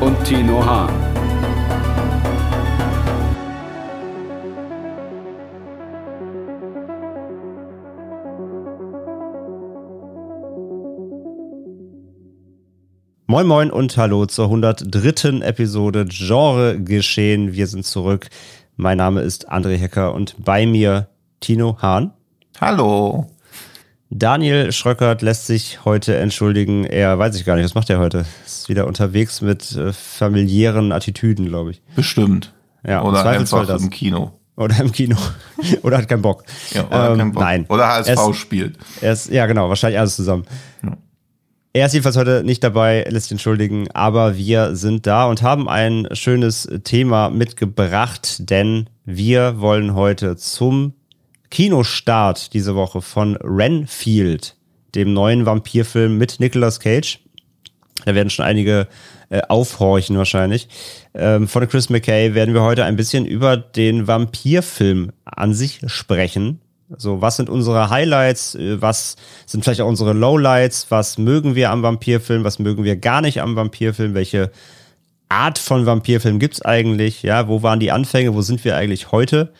und Tino Hahn. Moin Moin und hallo zur 103. Episode Genre Geschehen. Wir sind zurück. Mein Name ist André Hecker und bei mir Tino Hahn. Hallo. Daniel Schröckert lässt sich heute entschuldigen. Er weiß ich gar nicht, was macht er heute? Ist wieder unterwegs mit äh, familiären Attitüden, glaube ich. Bestimmt. Ja, Oder einfach das. im Kino. Oder im Kino. oder hat keinen Bock. Ja, oder Ähm, kein Bock. Nein. Oder HSV Er ist- spielt. Er ist, ja, genau, wahrscheinlich alles zusammen. Er ist jedenfalls heute nicht dabei, lässt sich entschuldigen, aber wir sind da und haben ein schönes Thema mitgebracht, denn wir wollen heute zum Kinostart diese Woche von Renfield, dem neuen Vampirfilm mit Nicolas Cage. Da werden schon einige äh, aufhorchen wahrscheinlich. Ähm, von Chris McKay werden wir heute ein bisschen über den Vampirfilm an sich sprechen. So, was sind unsere Highlights? Äh, Was sind vielleicht auch unsere Lowlights? Was mögen wir am Vampirfilm? Was mögen wir gar nicht am Vampirfilm? Welche Art von Vampirfilm gibt's eigentlich? Ja, wo waren die Anfänge? Wo sind wir eigentlich heute?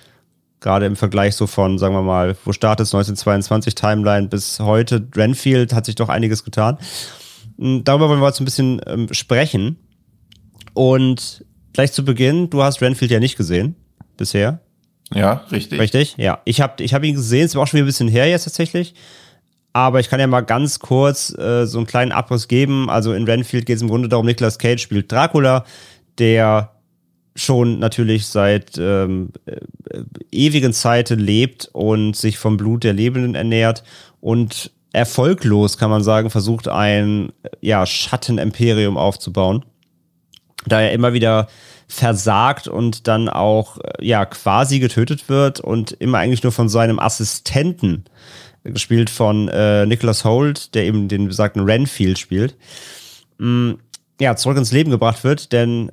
Gerade im Vergleich so von, sagen wir mal, wo startet es 1922 Timeline bis heute? Renfield hat sich doch einiges getan. Mm, Darüber wollen wir jetzt ein bisschen ähm, sprechen. Und gleich zu Beginn, du hast Renfield ja nicht gesehen bisher, Ja, richtig. richtig? Ja, ich habe ich hab ihn gesehen, es war auch schon wieder ein bisschen her jetzt tatsächlich. Aber ich kann ja mal ganz kurz äh, so einen kleinen Abriss geben. Also in Renfield geht es im Grunde darum, Nicolas Cage spielt Dracula, der schon natürlich seit ähm, äh, ewigen Zeiten lebt und sich vom Blut der Lebenden ernährt und erfolglos, kann man sagen, versucht ein ja, Schattenemperium aufzubauen. Da er immer wieder versagt und dann auch äh, ja quasi getötet wird und immer eigentlich nur von seinem Assistenten, äh, gespielt von äh, Nicholas Holt, der eben den besagten Renfield spielt, mh, ja, zurück ins Leben gebracht wird, denn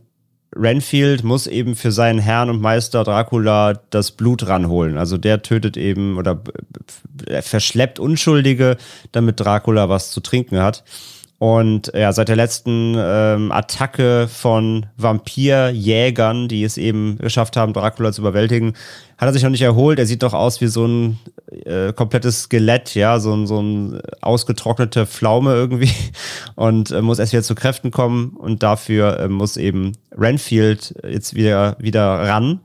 Renfield muss eben für seinen Herrn und Meister Dracula das Blut ranholen. Also der tötet eben oder er verschleppt Unschuldige, damit Dracula was zu trinken hat. Und ja, seit der letzten ähm, Attacke von Vampirjägern, die es eben geschafft haben, Dracula zu überwältigen, hat er sich noch nicht erholt. Er sieht doch aus wie so ein äh, komplettes Skelett, ja, so ein, so ein ausgetrocknete Pflaume irgendwie und äh, muss erst wieder zu Kräften kommen und dafür äh, muss eben Renfield jetzt wieder, wieder ran.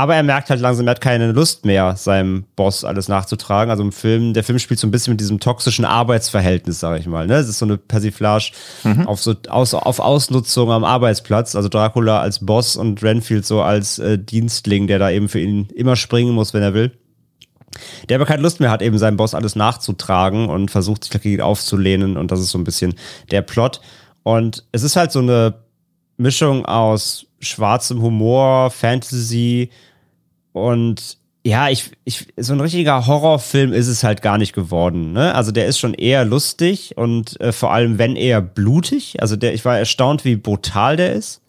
Aber er merkt halt langsam, er hat keine Lust mehr, seinem Boss alles nachzutragen. Also im Film, der Film spielt so ein bisschen mit diesem toxischen Arbeitsverhältnis, sage ich mal. Ne? Es ist so eine Persiflage auf, so, aus, auf Ausnutzung am Arbeitsplatz. Also Dracula als Boss und Renfield so als äh, Dienstling, der da eben für ihn immer springen muss, wenn er will. Der aber keine Lust mehr hat, eben seinem Boss alles nachzutragen und versucht sich dagegen aufzulehnen. Und das ist so ein bisschen der Plot. Und es ist halt so eine Mischung aus schwarzem Humor, Fantasy und ja, ich, ich, so ein richtiger Horrorfilm ist es halt gar nicht geworden. Ne? Also der ist schon eher lustig und äh, vor allem, wenn eher blutig. Also der, ich war erstaunt, wie brutal der ist.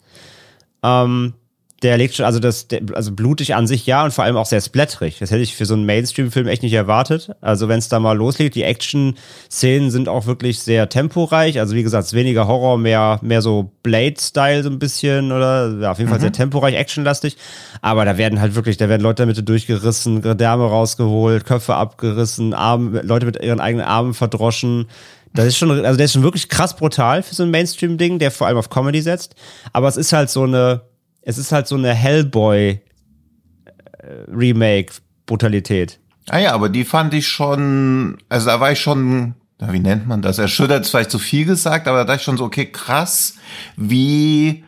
Ähm, der legt schon, also das, der, also blutig an sich ja und vor allem auch sehr splatterig. Das hätte ich für so einen Mainstream-Film echt nicht erwartet. Also wenn es da mal loslegt, die Action-Szenen sind auch wirklich sehr temporeich. Also wie gesagt, es ist weniger Horror, mehr, mehr so Blade-Style so ein bisschen oder ja, auf jeden Fall sehr temporeich, actionlastig. Aber da werden halt wirklich, da werden Leute damit durchgerissen, Gedärme rausgeholt, Köpfe abgerissen, Arme, Leute mit ihren eigenen Armen verdroschen. Das ist schon, also der ist schon wirklich krass brutal für so ein Mainstream-Ding, der vor allem auf Comedy setzt. Aber es ist halt so eine, es ist halt so eine Hellboy-Remake-Brutalität. Ah ja, aber die fand ich schon, also da war ich schon, wie nennt man das? Erschüttert ist vielleicht zu viel gesagt, aber da dachte ich schon so, okay, krass, wie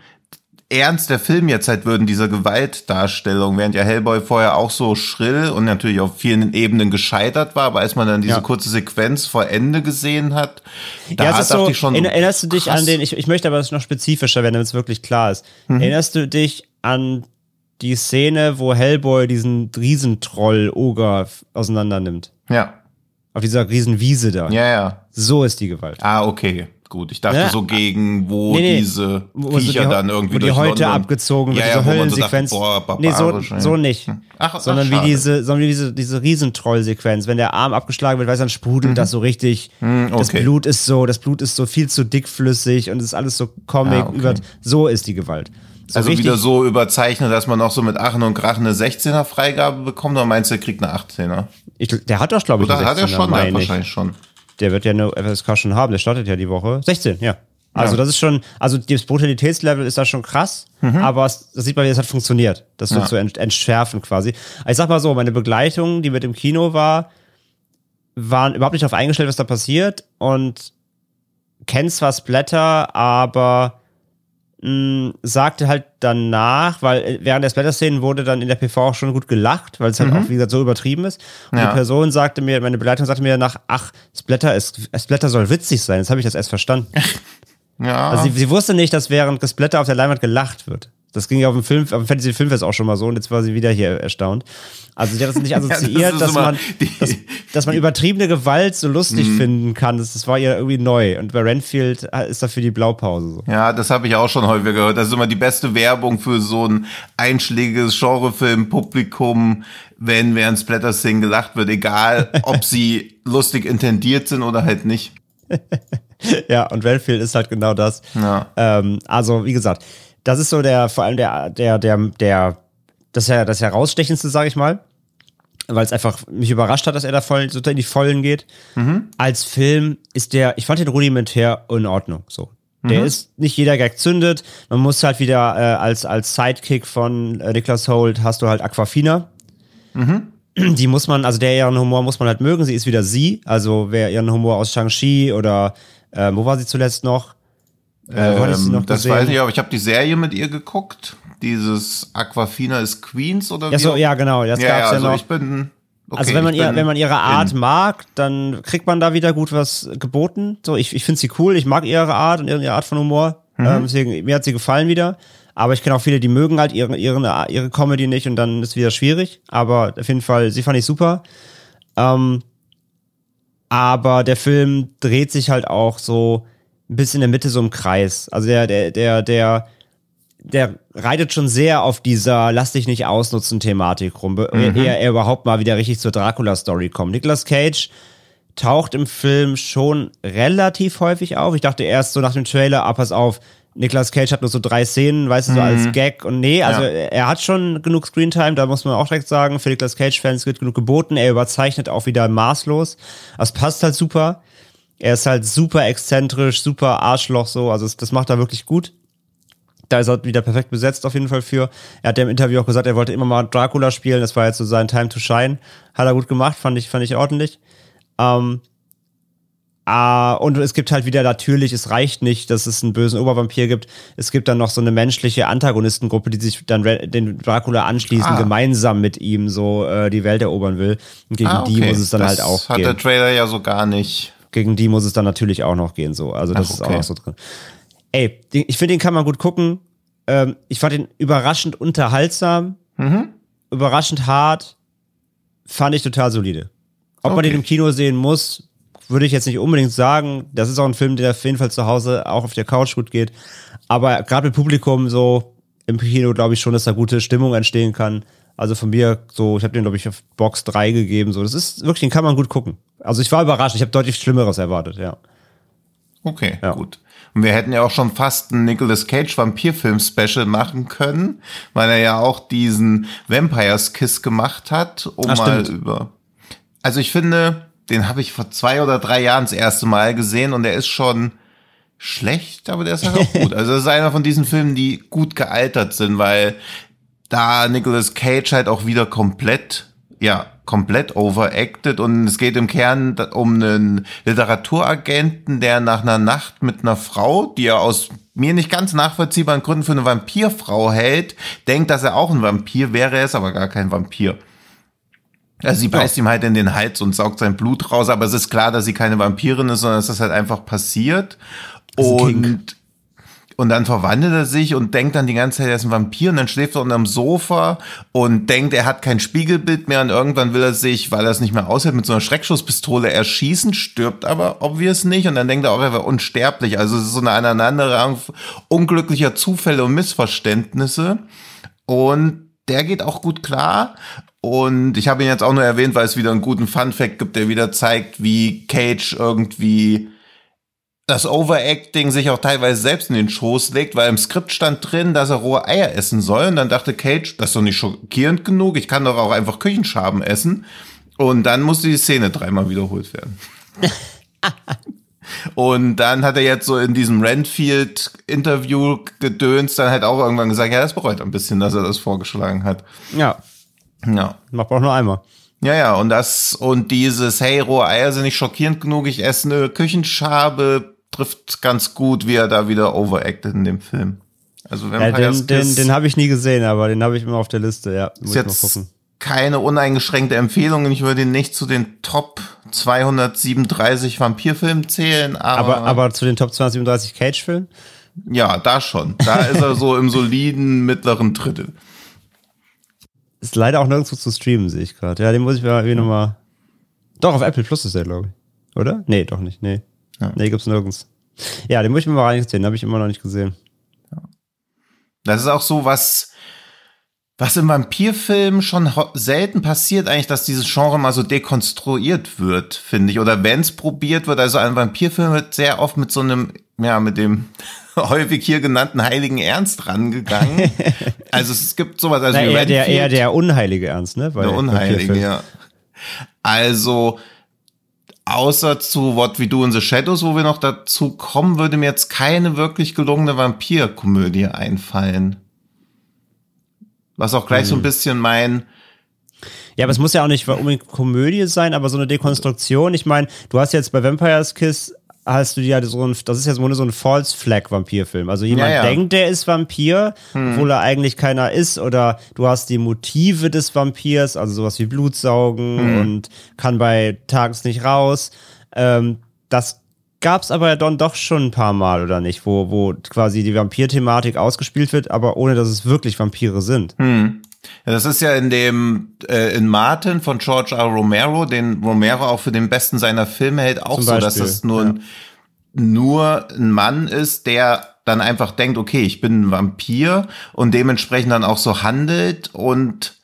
ernst der Film jetzt halt würden, diese Gewaltdarstellung, während ja Hellboy vorher auch so schrill und natürlich auf vielen Ebenen gescheitert war, aber als man dann diese Ja. kurze Sequenz vor Ende gesehen hat, da ja, dachte ist so, ich schon. erinnerst du dich krass. an den, ich, ich möchte aber das noch spezifischer werden, damit es wirklich klar ist. Mhm. Erinnerst du dich an die Szene, wo Hellboy diesen Riesentroll-Oger auseinander nimmt? Ja, Auf dieser Riesenwiese da. ja, ja. So ist die Gewalt. Ah, okay. Gut, ich dachte Ja. so gegen, wo Nee, diese Wo Viecher die, dann irgendwie wo die durch Häute London- abgezogen wird, ja, ja, diese wo man so dachte, Höllensequenz. boah, nee, so, so nicht. Ach, ach, sondern wie schade. diese, sondern wie diese, diese Riesentroll-Sequenz, wenn der Arm abgeschlagen wird, weiß dann sprudelt das so richtig. Das Mhm. okay. Blut ist so, das Blut ist so viel zu dickflüssig und es ist alles so Comic Ah, okay. über, so ist die Gewalt. So Also richtig- wieder so überzeichnet, dass man auch so mit Achen und Krachen eine 16er Freigabe bekommt, oder meinst du, der kriegt eine 18er? Ich, der hat doch, glaube ich, Oder eine hat er 16er, schon? Ich. wahrscheinlich schon. Der wird ja eine FSK schon haben, der startet ja die Woche. 16, ja. Also Ja. das ist schon, also das Brutalitätslevel ist da schon krass, aber es, das sieht man, wie es hat funktioniert. Das so Mhm. Ja. zu ent, entschärfen quasi. Ich sag mal so, meine Begleitung, die mit im Kino war, waren überhaupt nicht darauf eingestellt, was da passiert und kennt zwar Splatter, aber mh, sagte halt danach, weil äh, während der Splatter-Szenen wurde dann in der PV auch schon gut gelacht, weil es halt auch, wie gesagt, so übertrieben ist. Und Ja. die Person sagte mir, meine Begleitung sagte mir danach, ach, Splatter ist, Splatter soll witzig sein. Jetzt habe ich das erst verstanden. Ja. Also sie, sie wusste nicht, dass während Gesplatter auf der Leinwand gelacht wird. Das ging ja auf dem Film, auf dem Fantasy Filmfest auch schon mal so und jetzt war sie wieder hier erstaunt. Also sie hat das nicht das assoziiert, ist dass, immer man, dass, dass man übertriebene Gewalt so lustig Mhm. finden kann. Das, das war ihr irgendwie neu. Und bei Renfield ist dafür die Blaupause so. Ja, das habe ich auch schon häufiger gehört. Das ist immer die beste Werbung für so ein einschlägiges Genrefilm-Publikum, wenn während Splatter-Szenen gelacht wird, egal ob sie lustig intendiert sind oder halt nicht. Ja, und Renfield ist halt genau das. Ja. Ähm, also, wie gesagt, das ist so der, vor allem der, der, der, der, das ja das herausstechendste, sage ich mal. Weil es einfach mich überrascht hat, dass er da voll so in die Vollen geht. Als Film ist der, ich fand den rudimentär in Ordnung. So. Der ist nicht jeder Gag zündet. Man muss halt wieder äh, als, als Sidekick von äh, Niklas Holt hast du halt Aquafina. Die muss man, also der ihren Humor muss man halt mögen. Sie ist wieder sie. Also wer ihren Humor aus Shang-Chi oder äh, wo war sie zuletzt noch? Äh, ich sie noch Ähm, das gesehen? weiß ich, aber ich habe die Serie mit ihr geguckt. Dieses Aquafina ist Queens oder Ja, so, ja, genau, das ja, gab's ja, ja, also noch. ich bin. Okay, also wenn man ihr, wenn man ihre Art in. mag, dann kriegt man da wieder gut was geboten. So, ich, ich finde sie cool, ich mag ihre Art und ihre, Art von Humor. Mhm. Ähm, deswegen, mir hat sie gefallen wieder. Aber ich kenne auch viele, die mögen halt ihre, ihre, ihre Comedy nicht und dann ist es wieder schwierig. Aber auf jeden Fall, sie fand ich super. Ähm, aber der Film dreht sich halt auch so bisschen in der Mitte so im Kreis. Also der, der, der, der, der reitet schon sehr auf dieser Lass dich nicht ausnutzen Thematik rum, be- ehe er überhaupt mal wieder richtig zur Dracula-Story kommt. Nicolas Cage taucht im Film schon relativ häufig auf. Ich dachte erst so nach dem Trailer, ah, pass auf, Nicolas Cage hat nur so drei Szenen, weißt du, so als Gag und nee, also Ja. er hat schon genug Screentime, da muss man auch direkt sagen, für Nicolas Cage-Fans wird genug geboten, er überzeichnet auch wieder maßlos. Das passt halt super. Er ist halt super exzentrisch, super Arschloch so, also das, macht er wirklich gut. Da ist er wieder perfekt besetzt auf jeden Fall für. Er hat ja im Interview auch gesagt, er wollte immer mal Dracula spielen, das war jetzt so sein Time to Shine. Hat er gut gemacht, fand ich, fand ich ordentlich. Ähm, Ah, und es gibt halt wieder natürlich, es reicht nicht, dass es einen bösen Obervampir gibt. Es gibt dann noch so eine menschliche Antagonistengruppe, die sich dann den Dracula anschließen, Ah. gemeinsam mit ihm so äh, die Welt erobern will. Und gegen Ah, die okay. muss es dann das halt auch hat gehen. der Trailer ja so gar nicht. Gegen die muss es dann natürlich auch noch gehen, so. Also das Ach, ist auch okay. noch so drin. Ey, den, ich finde, den kann man gut gucken. Ähm, ich fand den überraschend unterhaltsam, Mhm. überraschend hart, fand ich total solide. Ob man Okay. den im Kino sehen muss, würde ich jetzt nicht unbedingt sagen. Das ist auch ein Film, der auf jeden Fall zu Hause auch auf der Couch gut geht. Aber gerade mit Publikum so im Kino glaube ich schon, dass da gute Stimmung entstehen kann. Also von mir so, ich habe den glaube ich auf Box 3 gegeben. So, das ist wirklich, den kann man gut gucken. Also ich war überrascht. Ich habe deutlich Schlimmeres erwartet. Ja. Okay, Ja. gut. Und wir hätten ja auch schon fast einen Nicolas Cage Vampirfilm-Special machen können, weil er ja auch diesen Vampires Kiss gemacht hat, um Ah, mal stimmt. über. Also ich finde, den habe ich vor zwei oder drei Jahren das erste Mal gesehen und der ist schon schlecht, aber der ist halt auch gut. Also das ist einer von diesen Filmen, die gut gealtert sind, weil da Nicolas Cage halt auch wieder komplett, ja, komplett overacted und es geht im Kern um einen Literaturagenten, der nach einer Nacht mit einer Frau, die er aus mir nicht ganz nachvollziehbaren Gründen für eine Vampirfrau hält, denkt, dass er auch ein Vampir wäre, er ist aber gar kein Vampir. Also sie beißt ja. ihm halt in den Hals und saugt sein Blut raus, aber es ist klar, dass sie keine Vampirin ist, sondern dass das halt einfach passiert. Und und dann verwandelt er sich und denkt dann die ganze Zeit, er ist ein Vampir und dann schläft er unterm Sofa und denkt, er hat kein Spiegelbild mehr und irgendwann will er sich, weil er es nicht mehr aushält, mit so einer Schreckschusspistole erschießen, stirbt aber obvious nicht und dann denkt er auch, er wäre unsterblich. Also es ist so eine Aneinanderreihung unglücklicher Zufälle und Missverständnisse und der geht auch gut klar und ich habe ihn jetzt auch nur erwähnt, weil es wieder einen guten Fun Fact gibt, der wieder zeigt, wie Cage irgendwie das Overacting sich auch teilweise selbst in den Schoß legt, weil im Skript stand drin, dass er rohe Eier essen soll. Und dann dachte Cage, das ist doch nicht schockierend genug, ich kann doch auch einfach Küchenschaben essen. Und dann musste die Szene dreimal wiederholt werden. Und dann hat er jetzt so in diesem Renfield-Interview gedönst, dann halt auch irgendwann gesagt, ja, das bereut ein bisschen, dass er das vorgeschlagen hat. Ja. Ja. Macht auch nur einmal. Ja, ja, und das, und dieses, hey, rohe Eier sind nicht schockierend genug, ich esse eine Küchenschabe, trifft ganz gut, wie er da wieder overacted in dem Film. Also wenn ja, den, den, den habe ich nie gesehen, aber den habe ich immer auf der Liste, ja. Muss ist jetzt keine uneingeschränkte Empfehlung. Ich würde ihn nicht zu den Top 237 Vampirfilmen zählen, aber. Aber, aber zu den Top 237 Cage-Filmen? Ja, da schon. Da ist er so im soliden mittleren Drittel. Ist leider auch nirgendwo zu streamen, sehe ich gerade. Ja, den muss ich mir irgendwie nochmal. Doch, auf Apple Plus ist der, glaube ich. Oder? Nee, doch nicht. Nee. Ja. Nee, gibt's nirgends. Ja, den muss ich mir mal reinziehen, den habe ich immer noch nicht gesehen. Ja. Das ist auch so was, was im Vampirfilm schon selten passiert, eigentlich, dass dieses Genre mal so dekonstruiert wird, finde ich. Oder wenn es probiert wird, also ein Vampirfilm wird sehr oft mit so einem, ja, mit dem häufig hier genannten heiligen Ernst rangegangen. also es gibt sowas, also Na, eher, der, eher der unheilige Ernst, ne? Weil der unheilige, ja. Also außer zu What We Do in the Shadows, wo wir noch dazu kommen, würde mir jetzt keine wirklich gelungene Vampirkomödie einfallen. Was auch gleich hm. so ein hm. bisschen mein ja, aber es muss ja auch nicht unbedingt Komödie sein, aber so eine Dekonstruktion. Ich meine, du hast jetzt bei Vampire's Kiss hast du ja so ein, das ist jetzt nur so ein False Flag Vampirfilm. Also jemand ja, ja. denkt, der ist Vampir, hm. obwohl er eigentlich keiner ist, oder du hast die Motive des Vampirs, also sowas wie Blutsaugen hm. und kann bei Tages nicht raus. Ähm, das gab's aber ja dann doch schon ein paar Mal, oder nicht? Wo, wo quasi die Vampir-Thematik ausgespielt wird, aber ohne dass es wirklich Vampire sind. Hm. Ja, das ist ja in dem äh, in Martin von George R. Romero, den Romero auch für den besten seiner Filme hält, auch Zum so, dass es nur, ja. ein, nur ein Mann ist, der dann einfach denkt, okay, ich bin ein Vampir und dementsprechend dann auch so handelt und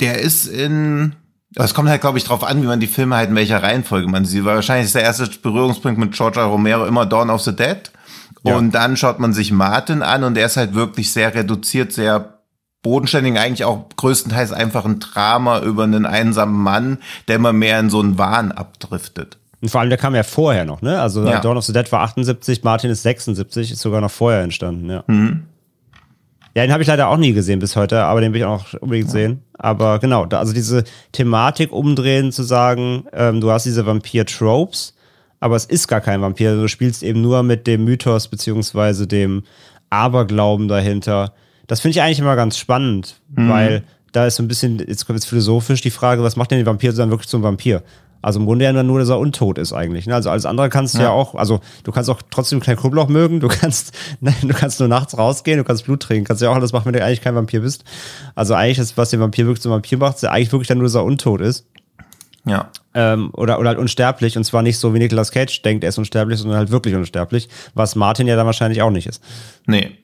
der ist in es kommt halt, glaube ich, drauf an, wie man die Filme halt in welcher Reihenfolge man sieht. Weil wahrscheinlich ist der erste Berührungspunkt mit George R. Romero immer Dawn of the Dead. Ja. Und dann schaut man sich Martin an und der ist halt wirklich sehr reduziert, sehr bodenständigen eigentlich auch größtenteils einfach ein Drama über einen einsamen Mann, der immer mehr in so einen Wahn abdriftet. Und vor allem, der kam ja vorher noch, ne? Also ja. Dawn of the Dead war 78, Martin ist 76, ist sogar noch vorher entstanden, ja. Mhm. Ja, den habe ich leider auch nie gesehen bis heute, aber den will ich auch unbedingt ja. sehen. Aber genau, da, also diese Thematik umdrehen, zu sagen, ähm, du hast diese Vampir-Tropes, aber es ist gar kein Vampir. Du spielst eben nur mit dem Mythos beziehungsweise dem Aberglauben dahinter das finde ich eigentlich immer ganz spannend, mhm. weil da ist so ein bisschen, jetzt kommt jetzt philosophisch die Frage, was macht denn den Vampir dann wirklich zum Vampir? Also im Grunde ja nur, dass er untot ist eigentlich. Ne? Also alles andere kannst du ja. ja. auch, also du kannst auch trotzdem kein Knoblauch mögen, du kannst, nein, du kannst nur nachts rausgehen, du kannst Blut trinken, kannst ja auch alles machen, wenn du eigentlich kein Vampir bist. Also eigentlich ist, was den Vampir wirklich zum Vampir macht, ist ja eigentlich wirklich dann nur, dass er untot ist. Ja. Ähm, oder, oder halt unsterblich. Und zwar nicht so, wie Nicolas Cage denkt, er ist unsterblich, sondern halt wirklich unsterblich. Was Martin ja dann wahrscheinlich auch nicht ist. Nee.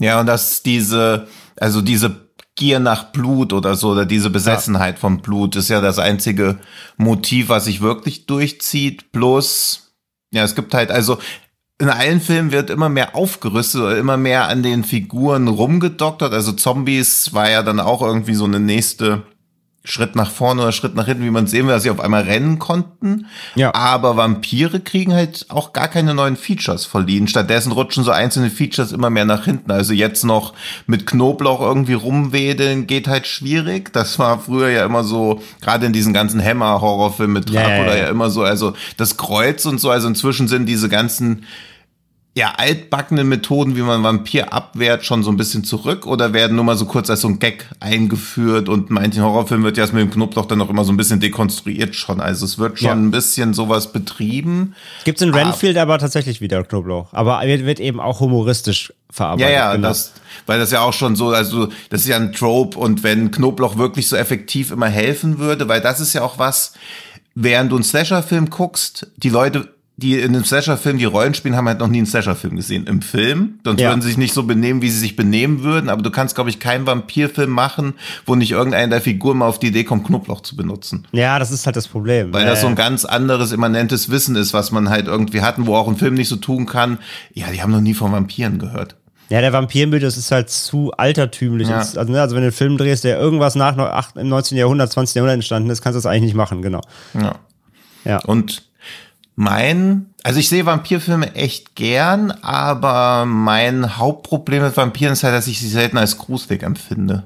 Ja, und dass diese, also diese Gier nach Blut oder so, oder diese Besessenheit ja. vom Blut ist ja das einzige Motiv, was sich wirklich durchzieht. Bloß, ja, es gibt halt, also in allen Filmen wird immer mehr aufgerüstet oder immer mehr an den Figuren rumgedoktert. Also Zombies war ja dann auch irgendwie so eine nächste Schritt nach vorne oder Schritt nach hinten, wie man sehen will, dass sie auf einmal rennen konnten. Ja. Aber Vampire kriegen halt auch gar keine neuen Features verliehen. Stattdessen rutschen so einzelne Features immer mehr nach hinten. Also jetzt noch mit Knoblauch irgendwie rumwedeln geht halt schwierig. Das war früher ja immer so, gerade in diesen ganzen Hammer-Horrorfilmen mit Dracula ja. ja immer so, also das Kreuz und so. Also inzwischen sind diese ganzen ja, altbackene Methoden, wie man Vampir abwehrt, schon so ein bisschen zurück oder werden nur mal so kurz als so ein Gag eingeführt und manchen Horrorfilmen wird ja erst mit dem Knoblauch dann auch immer so ein bisschen dekonstruiert schon. Also es wird schon Ja. ein bisschen sowas betrieben. Gibt's in Renfield aber tatsächlich wieder Knoblauch. Aber wird, wird eben auch humoristisch Ja, verarbeitet. ja, genau. das, weil das ja auch schon so, also das ist ja ein Trope und wenn Knoblauch wirklich so effektiv immer helfen würde, weil das ist ja auch was, während du einen Slasher-Film guckst, die Leute, die in einem Slasher-Film die Rollen spielen, haben halt noch nie einen Slasher-Film gesehen. Im Film, sonst Ja. würden sie sich nicht so benehmen, wie sie sich benehmen würden, aber du kannst, glaube ich, keinen Vampirfilm machen, wo nicht irgendeine der Figuren mal auf die Idee kommt, Knoblauch zu benutzen. ja, das ist halt das Problem. Weil Ja, das so ein ganz anderes, immanentes Wissen ist, was man halt irgendwie hatten, wo auch ein Film nicht so tun kann. Ja, die haben noch nie von Vampiren gehört. Ja, der Vampirmythos ist halt zu altertümlich. Ja. Also, ne, also wenn du einen Film drehst, der irgendwas nach noch acht- im 19. Jahrhundert, 20. Jahrhundert entstanden ist, kannst du das eigentlich nicht machen, genau. Ja. Ja. Und mein, also ich sehe Vampirfilme echt gern, aber mein Hauptproblem mit Vampiren ist halt, dass ich sie selten als gruselig empfinde.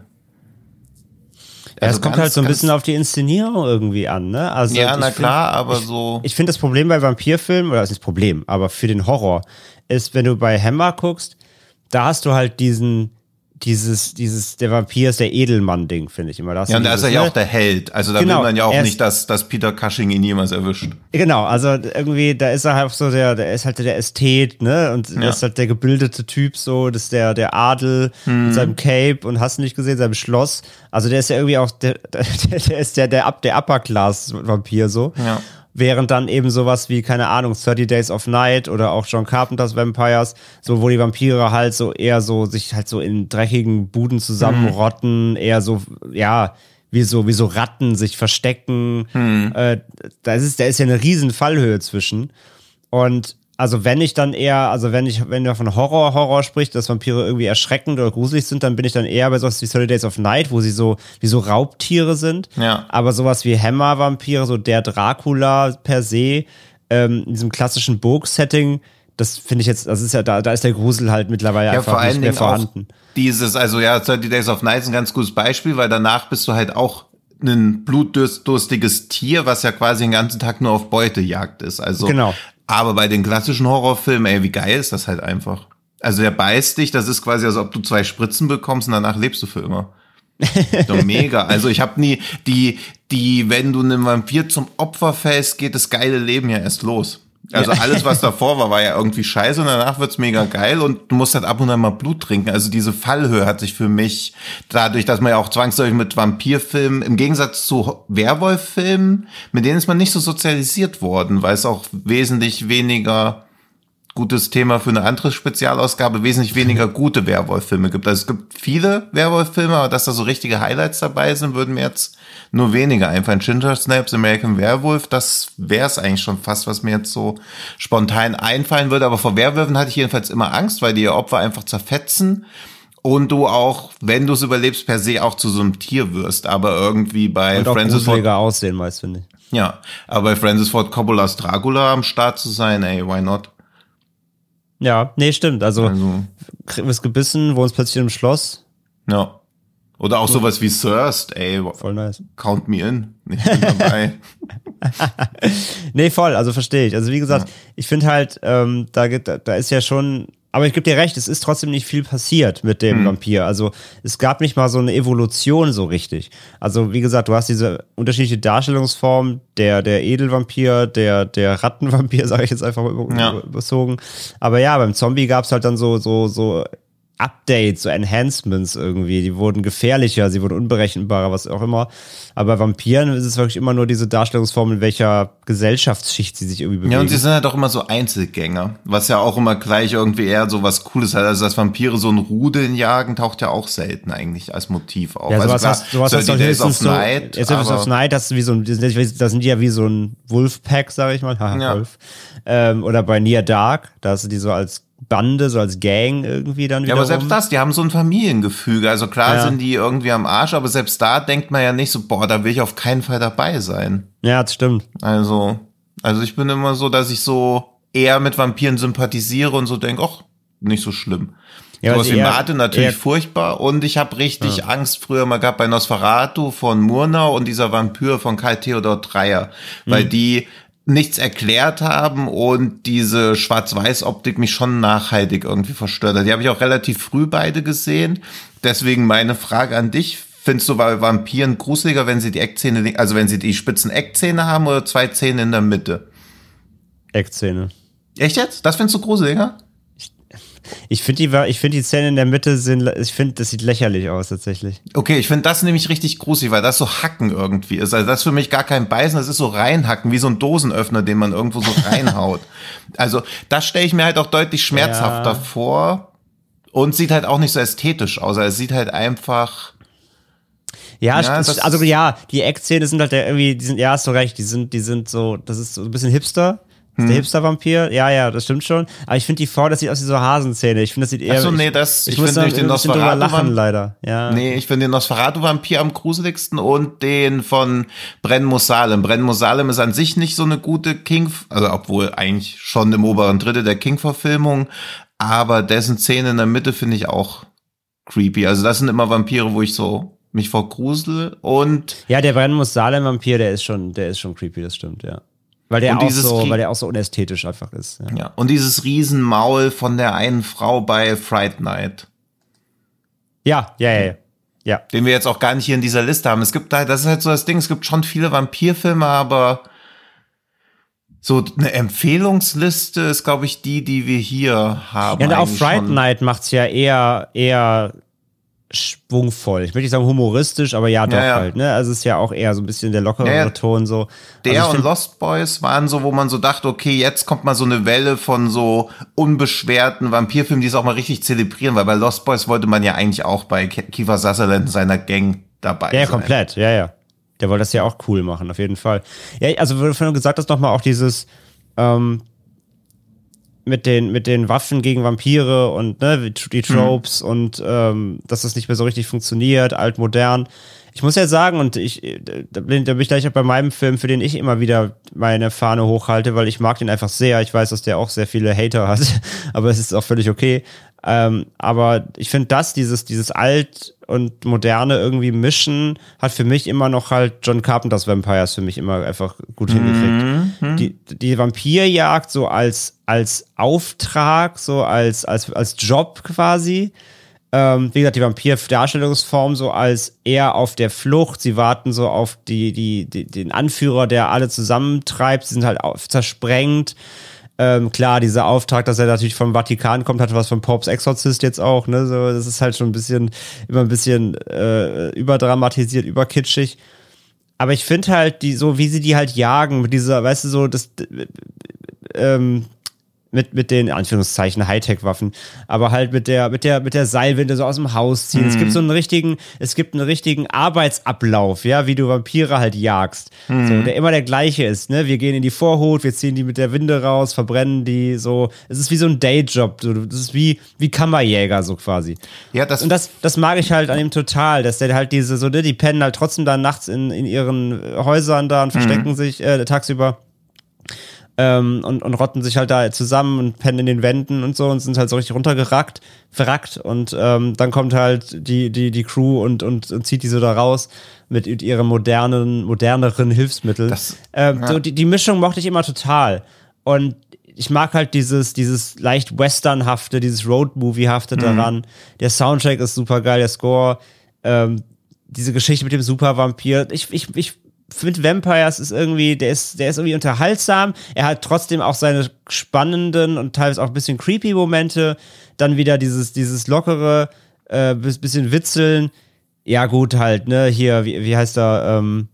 Ja, Also es kommt ganz, halt so ein bisschen auf die Inszenierung irgendwie an, ne? Also Ja, ich na find- klar, aber so. Ich finde das Problem bei Vampirfilmen, oder das ist das Problem, aber für den Horror, ist, wenn du bei Hammer guckst, da hast du halt diesen, dieses, dieses, der Vampir ist der Edelmann-Ding, finde ich immer. Da hast Ja, und da ist er ja ne? auch der Held. Also da Genau, will man ja auch nicht, dass, dass Peter Cushing ihn jemals erwischt. Genau, also irgendwie, da ist er halt so der, der ist halt der Ästhet, ne? Und Ja. der ist halt der gebildete Typ, so, das ist der, der Adel Mhm. mit seinem Cape und hast du nicht gesehen, seinem Schloss. Also der ist ja irgendwie auch, der, der, der ist der, der, Up- der Upper-Class-Vampir, so. Ja. Während dann eben sowas wie, keine Ahnung, 30 Days of Night oder auch John Carpenters Vampires, so wo die Vampire halt so eher so sich halt so in dreckigen Buden zusammenrotten, eher so, ja, wie so, wie so Ratten sich verstecken. Äh, da ist, da ist ja eine riesen Fallhöhe zwischen. Und also wenn ich dann eher, also wenn ich, wenn man von Horror, Horror spricht, dass Vampire irgendwie erschreckend oder gruselig sind, dann bin ich dann eher bei sowas wie 30 Days of Night, wo sie so, wie so Raubtiere sind. Ja. Aber sowas wie Hammer-Vampire, so der Dracula per se, ähm, in diesem klassischen Burg-Setting, das finde ich jetzt, das ist ja, da, da ist der Grusel halt mittlerweile Ja, einfach vor allen nicht mehr Dingen vorhanden. dieses, also ja, 30 Days of Night ist ein ganz gutes Beispiel, weil danach bist du halt auch ein blutdurstiges Tier, was ja quasi den ganzen Tag nur auf Beutejagd ist. Also, Genau. Aber bei den klassischen Horrorfilmen, ey, wie geil ist das halt einfach. Also der beißt dich, das ist quasi, als ob du zwei Spritzen bekommst und danach lebst du für immer. So mega. Also ich habe nie die, die, wenn du einem Vampir zum Opfer fällst, geht das geile Leben ja erst los. Also alles, was davor war, war ja irgendwie scheiße und danach wird's mega geil und du musst halt ab und an mal Blut trinken. Also diese Fallhöhe hat sich für mich, dadurch, dass man ja auch zwangsläufig mit Vampirfilmen, im Gegensatz zu Werwolffilmen, mit denen ist man nicht so sozialisiert worden, weil es auch wesentlich weniger gutes Thema für eine andere Spezialausgabe, wesentlich weniger gute Werwolf-Filme gibt. Also es gibt viele Werwolf-Filme, aber dass da so richtige Highlights dabei sind, würden mir jetzt nur weniger einfallen. Ginger Snaps, American Werewolf, das wäre es eigentlich schon fast, was mir jetzt so spontan einfallen würde. Aber vor Werwölfen hatte ich jedenfalls immer Angst, weil die ihr Opfer einfach zerfetzen und du auch, wenn du es überlebst, per se auch zu so einem Tier wirst. Aber irgendwie bei Und auch Francis Ford, aussehen meist, finde ich. ja, aber bei Francis Ford Coppolas Dracula am Start zu sein, ey, why not? Ja, nee, stimmt. Also, Also, kriegen wir es gebissen, wohnen plötzlich im Schloss. Ja. Oder auch sowas wie Thirst, ey, Voll nice. count me in. Ich bin dabei. Nee, voll, also verstehe ich. Also wie gesagt, ich finde halt, ähm, da, gibt- da, ist ja schon, aber ich gebe dir recht, es ist trotzdem nicht viel passiert mit dem Hm. Vampir. Also es gab nicht mal so eine Evolution so richtig. Also wie gesagt, du hast diese unterschiedliche Darstellungsform, der, der Edelvampir, der, der Rattenvampir, sage ich jetzt einfach mal über, Ja. überzogen. Aber ja, beim Zombie gab es halt dann so, so, so Updates, so Enhancements irgendwie. Die wurden gefährlicher, sie wurden unberechenbarer, was auch immer. Aber bei Vampiren ist es wirklich immer nur diese Darstellungsform, in welcher Gesellschaftsschicht sie sich irgendwie bewegen. Ja, und sie sind halt auch immer so Einzelgänger, was ja auch immer gleich irgendwie eher so was Cooles hat. Also, dass Vampire so ein Rudeln jagen, taucht ja auch selten eigentlich als Motiv auf. ja, also sowas klar, hast, sowas so hast du Days of so, Night, jetzt of Night, das ist wie so ein, das sind die ja wie so ein Wolfpack, sag ich mal, haha, Ja. Wolf. Ähm, oder bei Near Dark, da hast du die so als Bande, so als Gang irgendwie dann Ja, wiederum. aber selbst das, die haben so ein Familiengefüge. Also klar Ja. sind die irgendwie am Arsch, aber selbst da denkt man ja nicht so, boah, da will ich auf keinen Fall dabei sein. Ja, das stimmt. Also, also ich bin immer so, dass ich so eher mit Vampiren sympathisiere und so denke, ach, nicht so schlimm. Ja, Sowas also wie Martin natürlich furchtbar und ich habe richtig Angst früher mal gehabt bei Nosferatu von Murnau und dieser Vampir von Karl Theodor Dreyer, Mhm. weil die nichts erklärt haben und diese Schwarz-Weiß-Optik mich schon nachhaltig irgendwie verstört hat. Die habe ich auch relativ früh beide gesehen. Deswegen meine Frage an dich. Findest du bei Vampiren gruseliger, wenn sie die Eckzähne, also wenn sie die spitzen Eckzähne haben oder zwei Zähne in der Mitte? Eckzähne. Echt jetzt? Das findest du gruseliger? Ich finde die, ich finde die Zähne in der Mitte sind, ich finde, das sieht lächerlich aus tatsächlich. Okay, ich finde das nämlich richtig gruselig, weil das so Hacken irgendwie ist. Also das ist für mich gar kein Beißen, das ist so reinhacken, wie so ein Dosenöffner, den man irgendwo so reinhaut. also das stelle ich mir halt auch deutlich schmerzhafter ja. vor und sieht halt auch nicht so ästhetisch aus. Also es sieht halt einfach. Ja, ja also ja, die Eckzähne sind halt irgendwie, die sind, ja, hast du recht, die sind, die sind so, das ist so ein bisschen hipster. Hm. Der Hipster-Vampir, ja, ja, das stimmt schon. Aber ich finde die Frau, das sieht aus wie so Hasenzähne. Ich finde, das sieht eher. Achso, nee, das, ich, ich finde den Nosferatu. lachen, leider. Ja. Nee, ich finde den Nosferatu-Vampir am gruseligsten und den von Bren Musalem. Bren Musalem ist an sich nicht so eine gute King, also obwohl eigentlich schon im oberen Drittel der King-Verfilmung, aber dessen Szene in der Mitte finde ich auch creepy. Also das sind immer Vampire, wo ich so mich vor grusel und. Ja, der Bren Musalem-Vampir, der ist schon, der ist schon creepy, das stimmt, ja. Weil der, auch so, weil der auch so unästhetisch einfach ist. Ja. ja. Und dieses Riesenmaul von der einen Frau bei Fright Night. Ja, ja, ja, ja. Den wir jetzt auch gar nicht hier in dieser Liste haben. Es gibt da, das ist halt so das Ding, es gibt schon viele Vampirfilme, aber so eine Empfehlungsliste ist, glaube ich, die, die wir hier haben. Ja, und auch Fright Night macht's ja eher, eher schwungvoll. Ich möchte nicht sagen humoristisch, aber ja, doch ja, ja. halt. Ne? Also es ist ja auch eher so ein bisschen der lockere ja, Ton so. Der also und Lost Boys waren so, wo man so dachte, okay, jetzt kommt mal so eine Welle von so unbeschwerten Vampirfilmen, die es auch mal richtig zelebrieren, weil bei Lost Boys wollte man ja eigentlich auch bei Kiefer Sutherland seiner Gang dabei ja, sein. Ja, komplett, ja, ja. Der wollte das ja auch cool machen, auf jeden Fall. Ja, also, wie du gesagt hast, nochmal auch dieses, ähm, mit den, mit den Waffen gegen Vampire und ne, die Tropes mhm. und ähm, dass das nicht mehr so richtig funktioniert, altmodern. Ich muss ja sagen, und ich, da bin, da bin ich gleich auch bei meinem Film, für den ich immer wieder meine Fahne hochhalte, weil ich mag den einfach sehr. Ich weiß, dass der auch sehr viele Hater hat, aber es ist auch völlig okay. Ähm, aber ich finde das, dieses, dieses alt und moderne irgendwie mischen, hat für mich immer noch halt John Carpenters Vampires für mich immer einfach gut hingekriegt. Mhm. Die, die Vampirjagd so als, als Auftrag, so als, als, als Job quasi. Ähm, wie gesagt, die Vampir-Darstellungsform so als eher auf der Flucht. Sie warten so auf die, die, die den Anführer, der alle zusammentreibt. Sie sind halt auf, zersprengt. Ähm, klar, dieser Auftrag, dass er natürlich vom Vatikan kommt, hat was von Popes Exorzist jetzt auch, ne? So, das ist halt schon ein bisschen, immer ein bisschen äh, überdramatisiert, überkitschig. Aber ich finde halt, die, so wie sie die halt jagen, mit dieser, weißt du, so, das, ähm, mit, mit den Anführungszeichen Hightech-Waffen, aber halt mit der, mit der, mit der Seilwinde so aus dem Haus ziehen. Mhm. Es gibt so einen richtigen, es gibt einen richtigen Arbeitsablauf, ja, wie du Vampire halt jagst. Mhm. So, der immer der gleiche ist, ne? Wir gehen in die Vorhut, wir ziehen die mit der Winde raus, verbrennen die so. Es ist wie so ein Dayjob, so. Das ist wie, wie Kammerjäger, so quasi. Ja, das. Und das, das mag ich halt an ihm total, dass der halt diese, so, ne, die pennen halt trotzdem da nachts in, in ihren Häusern da und verstecken mhm. sich äh, tagsüber ähm, und, und rotten sich halt da zusammen und pennen in den Wänden und so und sind halt so richtig runtergerackt, verrackt und ähm, dann kommt halt die, die, die Crew und, und, und zieht die so da raus mit ihren modernen, moderneren Hilfsmitteln. Das, ähm, ja. so die, die Mischung mochte ich immer total. Und ich mag halt dieses, dieses leicht westernhafte, dieses Road-Movie-hafte mhm. daran. Der Soundtrack ist super geil, der Score, ähm, diese Geschichte mit dem Super-Vampir. Ich, ich, ich finde Vampires ist irgendwie, der ist, der ist irgendwie unterhaltsam. Er hat trotzdem auch seine spannenden und teilweise auch ein bisschen creepy Momente. Dann wieder dieses, dieses lockere, äh, bisschen Witzeln. Ja, gut, halt, ne, hier, wie, wie heißt er, ähm,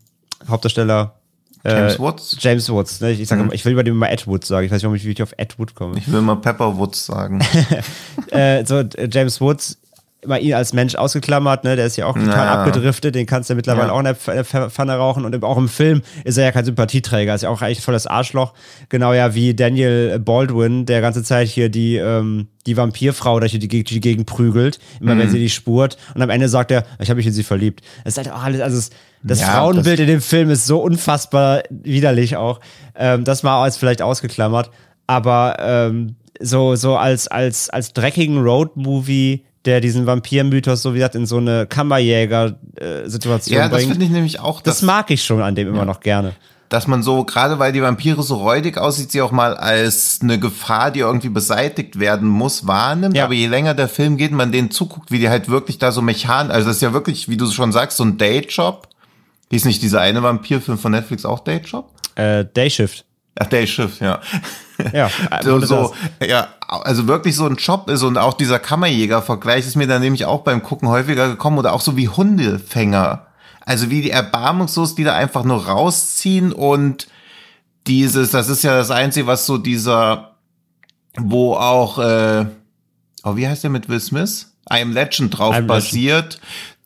Hauptdarsteller? Äh, James Woods? James Woods, ne? Ich, sag, mhm. ich will über den mal Ed Woods sagen. Ich weiß nicht, wie ich auf Ed Wood komme. Ich will mal Pepper Woods sagen. äh, so, James Woods immer ihn als Mensch ausgeklammert, ne? Der ist ja auch total naja. abgedriftet, den kannst du ja mittlerweile ja. auch in der Pfanne rauchen und auch im Film ist er ja kein Sympathieträger, ist ja auch eigentlich volles Arschloch. Genau ja wie Daniel Baldwin, der ganze Zeit hier die, ähm, die Vampirfrau durch die, die Gegend prügelt, immer mhm. wenn sie die spurt und am Ende sagt er, ich habe mich in sie verliebt. Das ist halt auch alles, also es, das ja, Frauenbild das in dem Film ist so unfassbar widerlich auch. Ähm, das war als vielleicht ausgeklammert, aber ähm, so, so als, als, als dreckigen Road-Movie der diesen Vampir-Mythos so wie gesagt in so eine Kammerjäger-Situation ja, bringt. Ja, das finde ich nämlich auch. Das, das, mag ich schon an dem immer noch gerne. dass man so, gerade weil die Vampire so räudig aussieht, sie auch mal als eine Gefahr, die irgendwie beseitigt werden muss, wahrnimmt. Ja. Aber je länger der Film geht, man denen zuguckt, wie die halt wirklich da so mechanisch, also das ist ja wirklich, wie du schon sagst, so ein Dayjob. Hieß nicht dieser eine Vampirfilm von Netflix auch Dayjob? Äh, Dayshift. Ach, Dayshift, ja. Ja, so, wurde so, ja, also wirklich so ein Job ist und auch dieser Kammerjäger-Vergleich ist mir dann nämlich auch beim Gucken häufiger gekommen oder auch so wie Hundefänger. Also wie die erbarmungslos, die da einfach nur rausziehen und dieses, das ist ja das Einzige, was so dieser, wo auch, äh, oh, wie heißt der mit Will Smith? I Am Legend drauf I Am Legend.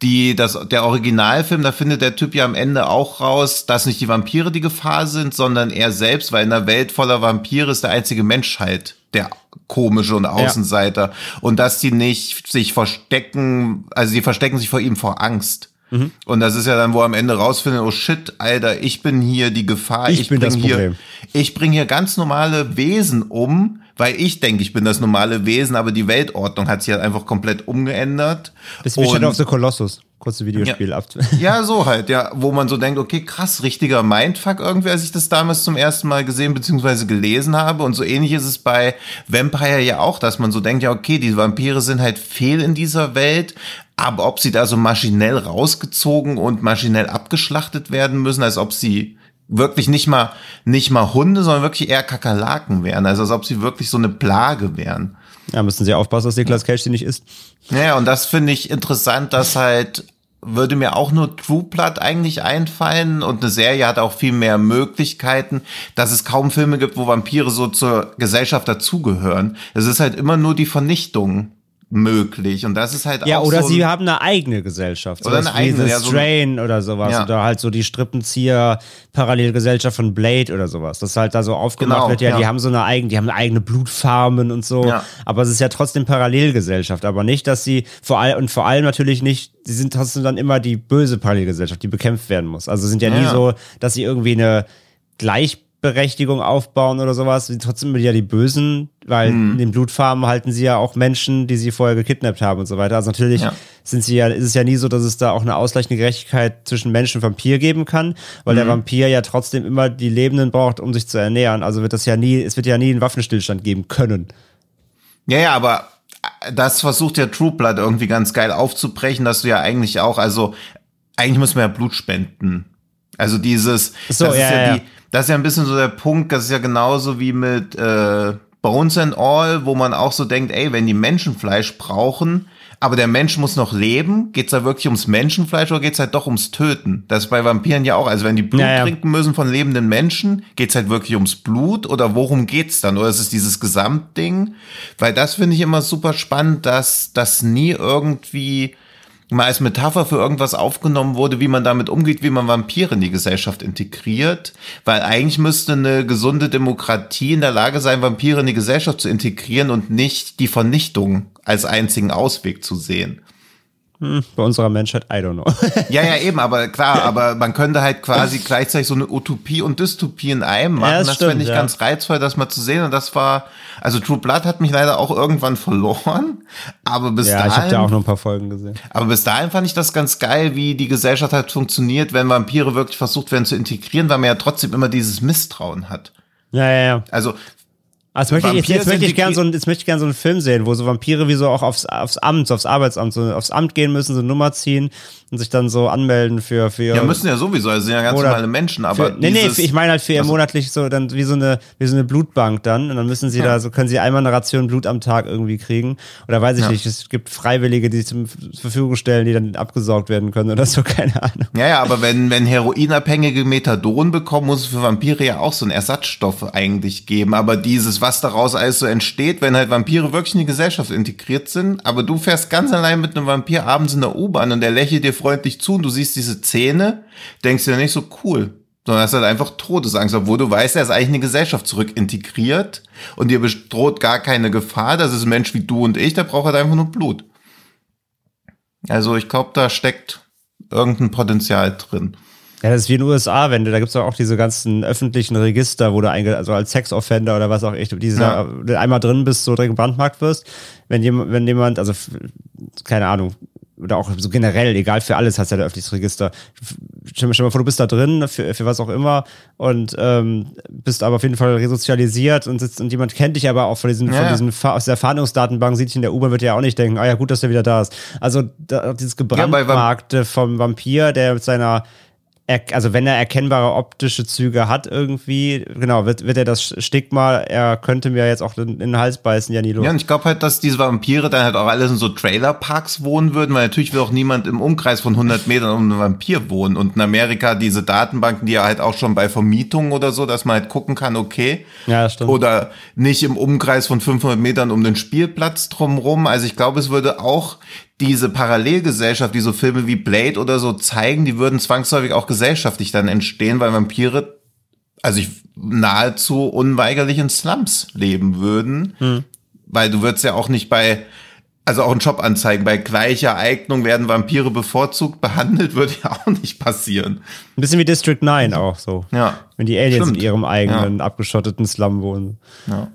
Die, das, der Originalfilm, da findet der Typ ja am Ende auch raus, dass nicht die Vampire die Gefahr sind, sondern er selbst, weil in einer Welt voller Vampire ist der einzige Mensch halt der komische und Außenseiter. Und dass die nicht sich verstecken, also die verstecken sich vor ihm vor Angst. Mhm. Und das ist ja dann, wo am Ende rausfinden, oh shit, Alter, ich bin hier die Gefahr. Ich bin bring das hier, Problem. Ich bringe hier ganz normale Wesen um, weil ich denke, ich bin das normale Wesen, aber die Weltordnung hat sich halt einfach komplett umgeändert. Das ist Shadow of the Colossus. Kurze Videospiel ab. ja, so halt, ja, wo man so denkt, okay, krass, richtiger Mindfuck irgendwie, als ich das damals zum ersten Mal gesehen bzw. gelesen habe. Und so ähnlich ist es bei Vampire ja auch, dass man so denkt, ja, okay, die Vampire sind halt fehl in dieser Welt, aber ob sie da so maschinell rausgezogen und maschinell abgeschlachtet werden müssen, als ob sie wirklich nicht mal, nicht mal Hunde, sondern wirklich eher Kakerlaken wären, also als ob sie wirklich so eine Plage wären. Ja, müssen sie aufpassen, dass Nicolas Cage die nicht isst. Naja, und das finde ich interessant, dass halt würde mir auch nur True Blood eigentlich einfallen und eine Serie hat auch viel mehr Möglichkeiten, dass es kaum Filme gibt, wo Vampire so zur Gesellschaft dazugehören. Es ist halt immer nur die Vernichtung möglich und das ist halt Ja, auch oder so sie haben eine eigene Gesellschaft. Oder eine eigene, ja, so Strain oder sowas. Ja. Oder halt so die Strippenzieher Parallelgesellschaft von Blade oder sowas. Das halt da so aufgemacht Genau, wird, ja, die ja. haben so eine eigene, die haben eigene Blutfarmen und so. Ja. Aber es ist ja trotzdem Parallelgesellschaft. Aber nicht, dass sie vor allem, und vor allem natürlich nicht, sie sind trotzdem dann immer die böse Parallelgesellschaft, die bekämpft werden muss. Also sind ja nie Ja. so, dass sie irgendwie eine Gleichberechtigung aufbauen oder sowas, sind trotzdem immer ja die Bösen, weil Mhm. in den Blutfarmen halten sie ja auch Menschen, die sie vorher gekidnappt haben und so weiter. Also natürlich Ja. sind sie ja, ist es ja nie so, dass es da auch eine ausgleichende Gerechtigkeit zwischen Mensch und Vampir geben kann, weil Mhm. der Vampir ja trotzdem immer die Lebenden braucht, um sich zu ernähren. Also wird das ja nie, es wird ja nie einen Waffenstillstand geben können. Ja, ja, aber das versucht ja True Blood irgendwie ganz geil aufzubrechen, dass du ja eigentlich auch, also eigentlich muss man ja Blut spenden. Also dieses, So, das, ja, ist ja, ja, die, das ist ja ein bisschen so der Punkt, das ist ja genauso wie mit äh, Bones and All, wo man auch so denkt, ey, wenn die Menschenfleisch brauchen, aber der Mensch muss noch leben, geht's da wirklich ums Menschenfleisch oder geht's halt doch ums Töten? Das ist bei Vampiren ja auch. Also wenn die Blut Ja, ja. trinken müssen von lebenden Menschen, geht's halt wirklich ums Blut oder worum geht's dann? Oder ist es dieses Gesamtding? Weil das finde ich immer super spannend, dass das nie irgendwie mal als Metapher für irgendwas aufgenommen wurde, wie man damit umgeht, wie man Vampire in die Gesellschaft integriert. Weil eigentlich müsste eine gesunde Demokratie in der Lage sein, Vampire in die Gesellschaft zu integrieren und nicht die Vernichtung als einzigen Ausweg zu sehen. Bei unserer Menschheit, I don't know. Ja, ja, eben, aber klar, aber man könnte halt quasi gleichzeitig so eine Utopie und Dystopie in einem machen. Ja, das das stimmt, fände ich ja. ganz reizvoll, das mal zu sehen. Und das war, also True Blood hat mich leider auch irgendwann verloren. Aber bis ja, ich habe dahin, da auch noch ein paar Folgen gesehen. aber bis dahin fand ich das ganz geil, wie die Gesellschaft halt funktioniert, wenn Vampire wirklich versucht werden zu integrieren, weil man ja trotzdem immer dieses Misstrauen hat. Ja, ja, ja. Also, Also jetzt möchte ich, jetzt, möchte ich gerne die- so, ein- jetzt möchte ich gerne so einen Film sehen, wo so Vampire wie so auch aufs, aufs Amt, aufs Arbeitsamt, so aufs Amt gehen müssen, so eine Nummer ziehen und sich dann so anmelden für, für ja, müssen ja sowieso, also sind ja ganz normale Menschen, aber für, nee, nee, dieses, für- ich meine halt für ihr Also- monatlich so dann wie so eine wie so eine Blutbank dann und dann müssen sie da so können sie einmal eine Ration Blut am Tag irgendwie kriegen oder weiß ich Ja. nicht, es gibt Freiwillige, die zur Verfügung stellen, die dann abgesaugt werden können oder so, keine Ahnung. Ja, ja, aber wenn, wenn Heroinabhängige Methadon bekommen, muss es für Vampire ja auch so einen Ersatzstoff eigentlich geben. Aber dieses, was daraus alles so entsteht, wenn halt Vampire wirklich in die Gesellschaft integriert sind, aber du fährst ganz allein mit einem Vampir abends in der U-Bahn und der lächelt dir freundlich zu und du siehst diese Zähne, denkst dir nicht so cool. Sondern hast halt einfach Todesangst, obwohl du weißt, er ist eigentlich in die Gesellschaft zurück integriert und dir bedroht gar keine Gefahr. Das ist ein Mensch wie du und ich, der braucht halt einfach nur Blut. Also ich glaube, da steckt irgendein Potenzial drin. Ja, das ist wie in den USA, wenn du, da gibt's doch auch diese ganzen öffentlichen Register, wo du einge also als Sexoffender oder was auch echt, diese Ja. da einmal drin bist, so direkt gebrandmarkt wirst, wenn jemand, wenn jemand, also keine Ahnung, oder auch so generell, egal für alles hast du ja ein öffentliches Register, stell dir mal vor, du bist da drin, für, für was auch immer, und ähm, bist aber auf jeden Fall resozialisiert und sitzt und jemand kennt dich aber auch von diesen, Ja. von diesen Fa- aus der Fahndungsdatenbank, sieht dich in der U-Bahn, wird ja auch nicht denken, ah ja, gut, dass der wieder da ist. Also da, dieses gebrandmarkte vom Vampir, der mit seiner er, also wenn er erkennbare optische Züge hat irgendwie, genau, wird, wird er das Stigma, er könnte mir jetzt auch in, in den Hals beißen, Janilo. Ja, und ich glaube halt, dass diese Vampire dann halt auch alles in so Trailerparks wohnen würden, weil natürlich will auch niemand im Umkreis von 100 Metern um einen Vampir wohnen. Und in Amerika diese Datenbanken, die ja halt auch schon bei Vermietungen oder so, dass man halt gucken kann, okay. Ja, stimmt. Oder nicht im Umkreis von 500 Metern um den Spielplatz drumrum. Also ich glaube, es würde auch diese Parallelgesellschaft, die so Filme wie Blade oder so zeigen, die würden zwangsläufig auch gesellschaftlich dann entstehen, weil Vampire also ich nahezu unweigerlich in Slums leben würden, Hm. weil du würdest ja auch nicht bei, also auch in Jobanzeigen, bei gleicher Eignung werden Vampire bevorzugt behandelt, würde ja auch nicht passieren. Ein bisschen wie District 9 auch so. Ja. Wenn die Aliens Stimmt. in ihrem eigenen abgeschotteten Slum wohnen. ja.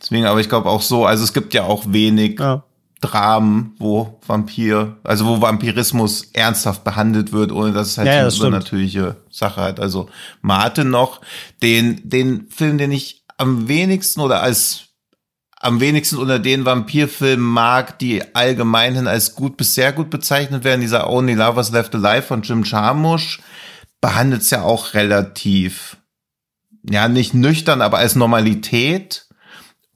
Deswegen, aber ich glaube auch so, also es gibt ja auch wenig Ja. Dramen, wo Vampir, also wo Vampirismus ernsthaft behandelt wird, ohne dass es halt Ja, ja, eine stimmt. natürliche Sache hat. Also Martin noch, den, den Film, den ich am wenigsten oder als am wenigsten unter den Vampirfilmen mag, die allgemeinhin als gut bis sehr gut bezeichnet werden, dieser Only Lovers Left Alive von Jim Jarmusch, behandelt es ja auch relativ, ja, nicht nüchtern, aber als Normalität.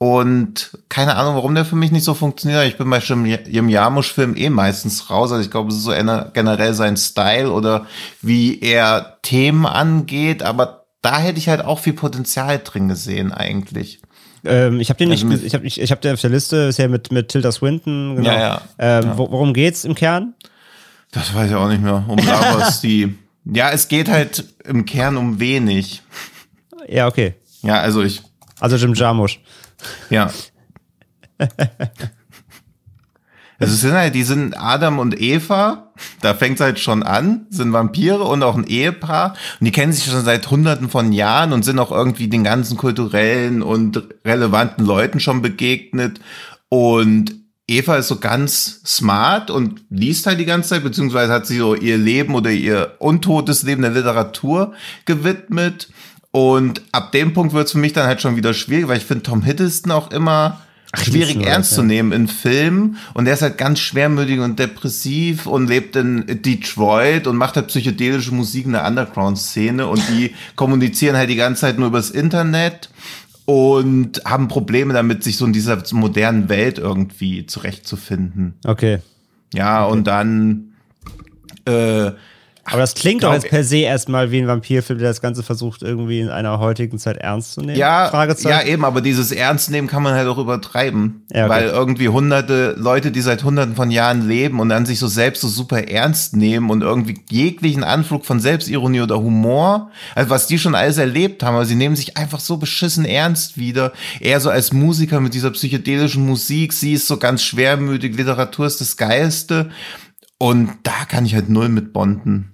Und keine Ahnung, warum der für mich nicht so funktioniert. Ich bin bei Jim Jarmusch-Film eh meistens raus. Also ich glaube, es ist so ener- generell sein Style oder wie er Themen angeht. Aber da hätte ich halt auch viel Potenzial drin gesehen eigentlich. Ähm, ich habe den nicht, Also ich habe ich, ich hab den auf der Liste, ist ja mit, mit Tilda Swinton, genau. Ja, ja. Ähm, wo, worum geht's im Kern? Das weiß ich auch nicht mehr. Um Lovers, die. Ja, es geht halt im Kern um wenig. Ja, okay. Ja, also ich. Also Jim Jarmusch. Ja. Also es sind halt, die sind Adam und Eva, da fängt es halt schon an, sind Vampire und auch ein Ehepaar und die kennen sich schon seit hunderten von Jahren und sind auch irgendwie den ganzen kulturellen und relevanten Leuten schon begegnet und Eva ist so ganz smart und liest halt die ganze Zeit, beziehungsweise hat sie so ihr Leben oder ihr untotes Leben der Literatur gewidmet. Und ab dem Punkt wird es für mich dann halt schon wieder schwierig, weil ich finde Tom Hiddleston auch immer schwierig Hiddleston war ernst das, zu ja. nehmen in Filmen. Und er ist halt ganz schwermütig und depressiv und lebt in Detroit und macht halt psychedelische Musik in der Underground-Szene und die kommunizieren halt die ganze Zeit nur übers Internet und haben Probleme damit, sich so in dieser modernen Welt irgendwie zurechtzufinden. Okay. Ja, und dann äh, Aber das klingt doch jetzt per se erstmal wie ein Vampirfilm, der das Ganze versucht, irgendwie in einer heutigen Zeit ernst zu nehmen. Ja, ja, eben, aber dieses Ernstnehmen kann man halt auch übertreiben. Ja, okay. Weil irgendwie hunderte Leute, die seit hunderten von Jahren leben und dann sich so selbst so super ernst nehmen und irgendwie jeglichen Anflug von Selbstironie oder Humor, also was die schon alles erlebt haben, aber sie nehmen sich einfach so beschissen ernst wieder. Er so als Musiker mit dieser psychedelischen Musik, sie ist so ganz schwermütig, Literatur ist das Geilste. Und da kann ich halt null mit bonden.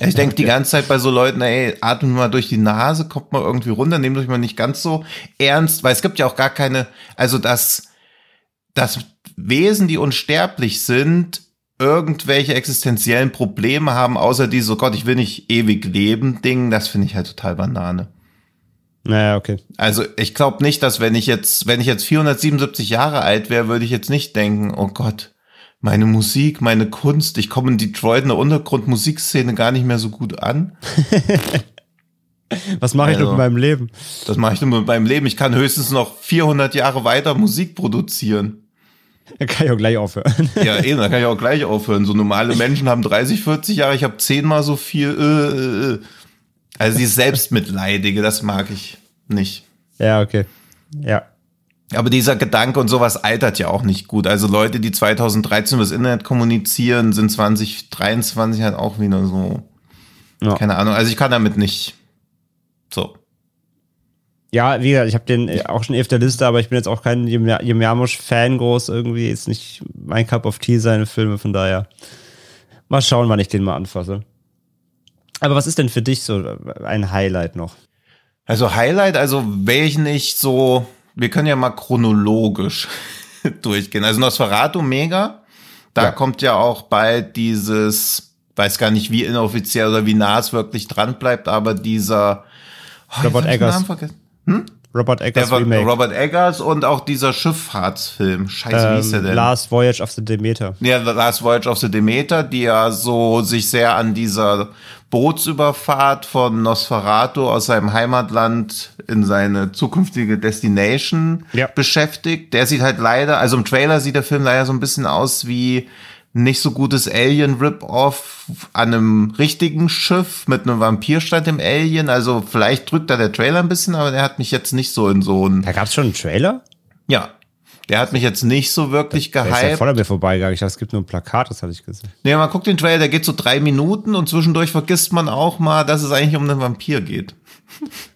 Ich denke die ganze Zeit bei so Leuten, ey, atmet mal durch die Nase, kommt mal irgendwie runter, nehmt euch mal nicht ganz so ernst, weil es gibt ja auch gar keine, also dass das Wesen, die unsterblich sind, irgendwelche existenziellen Probleme haben, außer die so Gott, ich will nicht ewig leben, Ding, das finde ich halt total Banane. Naja, okay. Also ich glaube nicht, dass wenn ich jetzt, wenn ich jetzt 477 Jahre alt wäre, würde ich jetzt nicht denken, oh Gott, meine Musik, meine Kunst, ich komme in Detroit in der Untergrundmusikszene gar nicht mehr so gut an. Was mache ich Also- mit meinem Leben? Das mache ich nur mit meinem Leben. Ich kann höchstens noch 400 Jahre weiter Musik produzieren. Da kann ich auch gleich aufhören. Ja, eben, da kann ich auch gleich aufhören. So normale Menschen haben 30, 40 Jahre, ich habe zehnmal so viel. Äh, äh, äh. Also dieses Selbstmitleidige, das mag ich nicht. ja, okay. Ja. Aber dieser Gedanke und sowas altert ja auch nicht gut. Also Leute, die 2013 über das Internet kommunizieren, sind 2023 halt auch wieder so. Ja. Keine Ahnung. Also ich kann damit nicht. So. Ja, wie gesagt, ich habe den äh, auch schon auf der Liste, aber ich bin jetzt auch kein Jarmusch-Fan groß irgendwie. Ist nicht mein Cup of Tea, seine Filme, von daher. Mal schauen, wann ich den mal anfasse. Aber was ist denn für dich so ein Highlight noch? Also Highlight, also welchen ich so, wir können ja mal chronologisch durchgehen. Also Nosferatu mega. Da Ja. kommt ja auch bald dieses weiß gar nicht, wie inoffiziell oder wie nah es wirklich dran bleibt, aber dieser oh, Robert Eggers. Hm? Robert Eggers der Remake. Robert Eggers und auch dieser Schifffahrtsfilm. Scheiße, ähm, wie ist der denn? Last Voyage of the Demeter. Ja, The Last Voyage of the Demeter, die ja so sich sehr an dieser Bootsüberfahrt von Nosferatu aus seinem Heimatland in seine zukünftige Destination ja. beschäftigt. Der sieht halt leider, also im Trailer sieht der Film leider so ein bisschen aus wie nicht so gutes Alien-Rip-Off an einem richtigen Schiff mit einem Vampir statt dem Alien. Also vielleicht drückt da der Trailer ein bisschen, aber der hat mich jetzt nicht so in so ein. Da gab's schon einen Trailer? Ja. Der hat mich jetzt nicht so wirklich gehypt. Der ist ja voll an mir vorbeigegangen. Ich dachte, es gibt nur ein Plakat, das hatte ich gesehen. Nee, man guckt den Trailer, der geht so drei Minuten und zwischendurch vergisst man auch mal, dass es eigentlich um einen Vampir geht.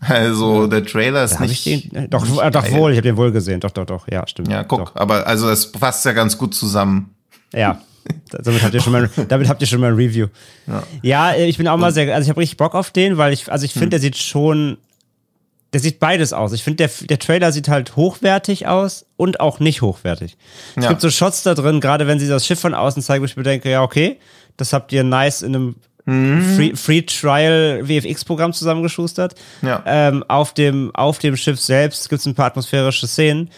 Also der Trailer ist da nicht. Ich den, doch, nicht doch wohl, ich habe den wohl gesehen. Doch, doch, doch. Ja, stimmt. Ja, guck. Doch. Aber also das passt ja ganz gut zusammen. Ja, damit habt ihr schon mal, damit habt ihr schon mal ein Review. Ja, ja ich bin auch mal sehr, also ich habe richtig Bock auf den, weil ich, also ich finde, hm. der sieht schon, der sieht beides aus. Ich finde, der, der Trailer sieht halt hochwertig aus und auch nicht hochwertig. Ja. Es gibt so Shots da drin, gerade wenn sie das Schiff von außen zeigen, wo ich mir denke, ja, okay, das habt ihr nice in einem mhm. Free, Free Trial VFX-Programm zusammengeschustert. Ja. Ähm, auf, dem, auf dem Schiff selbst gibt es ein paar atmosphärische Szenen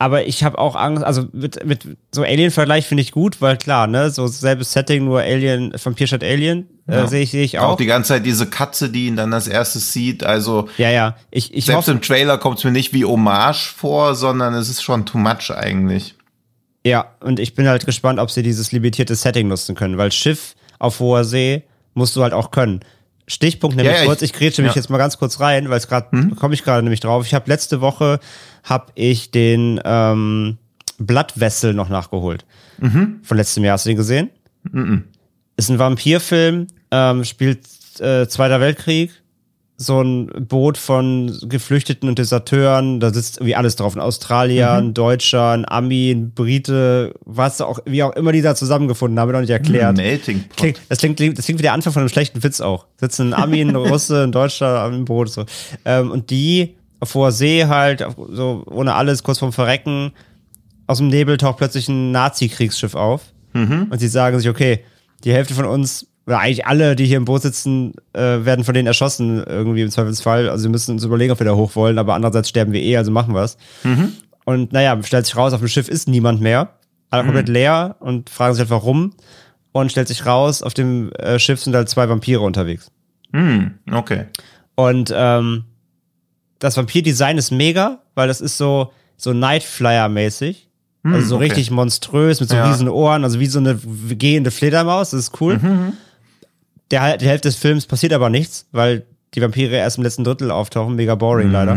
aber ich habe auch Angst, also mit, mit so Alien-Vergleich finde ich gut, weil klar, ne, so selbes Setting, nur Alien, Vampir statt Alien, äh, ja. äh, sehe ich, sehe ich auch. Auch die ganze Zeit diese Katze, die ihn dann als erstes sieht, also. Ja, ja. Ich, ich selbst hoffe, im Trailer kommt es mir nicht wie Hommage vor, sondern es ist schon too much eigentlich. Ja, und ich bin halt gespannt, ob sie dieses limitierte Setting nutzen können, weil Schiff auf hoher See musst du halt auch können. Stichpunkt nämlich ja, ja, kurz, ich, ich grätsche mich ja. jetzt mal ganz kurz rein, weil es gerade, hm? komme ich gerade nämlich drauf. Ich habe letzte Woche habe ich den ähm, Bloodvessel noch nachgeholt. Mhm. Von letztem Jahr. Hast du den gesehen? Mhm. Ist ein Vampirfilm, ähm, spielt äh, Zweiter Weltkrieg. So ein Boot von Geflüchteten und Deserteuren, da sitzt irgendwie alles drauf. Ein Australier, mhm. ein Deutscher, ein Ami, ein Brite, was auch, wie auch immer die da zusammengefunden haben, noch nicht erklärt. Melting Pot. Klingt, das, klingt, das klingt wie der Anfang von einem schlechten Witz auch. Sitzen ein Ami, ein Russe, ein Deutscher am Boot. So. Ähm, und die hoher See halt, so ohne alles, kurz vorm Verrecken, aus dem Nebel taucht plötzlich ein Nazi-Kriegsschiff auf. Mhm. Und sie sagen sich, okay, die Hälfte von uns, oder eigentlich alle, die hier im Boot sitzen, äh, werden von denen erschossen, irgendwie im Zweifelsfall. Also wir müssen uns überlegen, ob wir da hoch wollen, aber andererseits sterben wir eh, also machen wir es. Mhm. Und naja, stellt sich raus, auf dem Schiff ist niemand mehr. Alle mhm. komplett leer und fragen sich halt, warum. Und stellt sich raus, auf dem äh, Schiff sind halt zwei Vampire unterwegs. Mhm. Okay. Und ähm, das Vampir-Design ist mega, weil das ist so, so Nightflyer-mäßig. Hm, also so okay. richtig monströs mit so ja. riesen Ohren, also wie so eine gehende Fledermaus, das ist cool. Mhm. mhm. Der, die Hälfte des Films passiert aber nichts, weil die Vampire erst im letzten Drittel auftauchen, mega boring mhm. leider.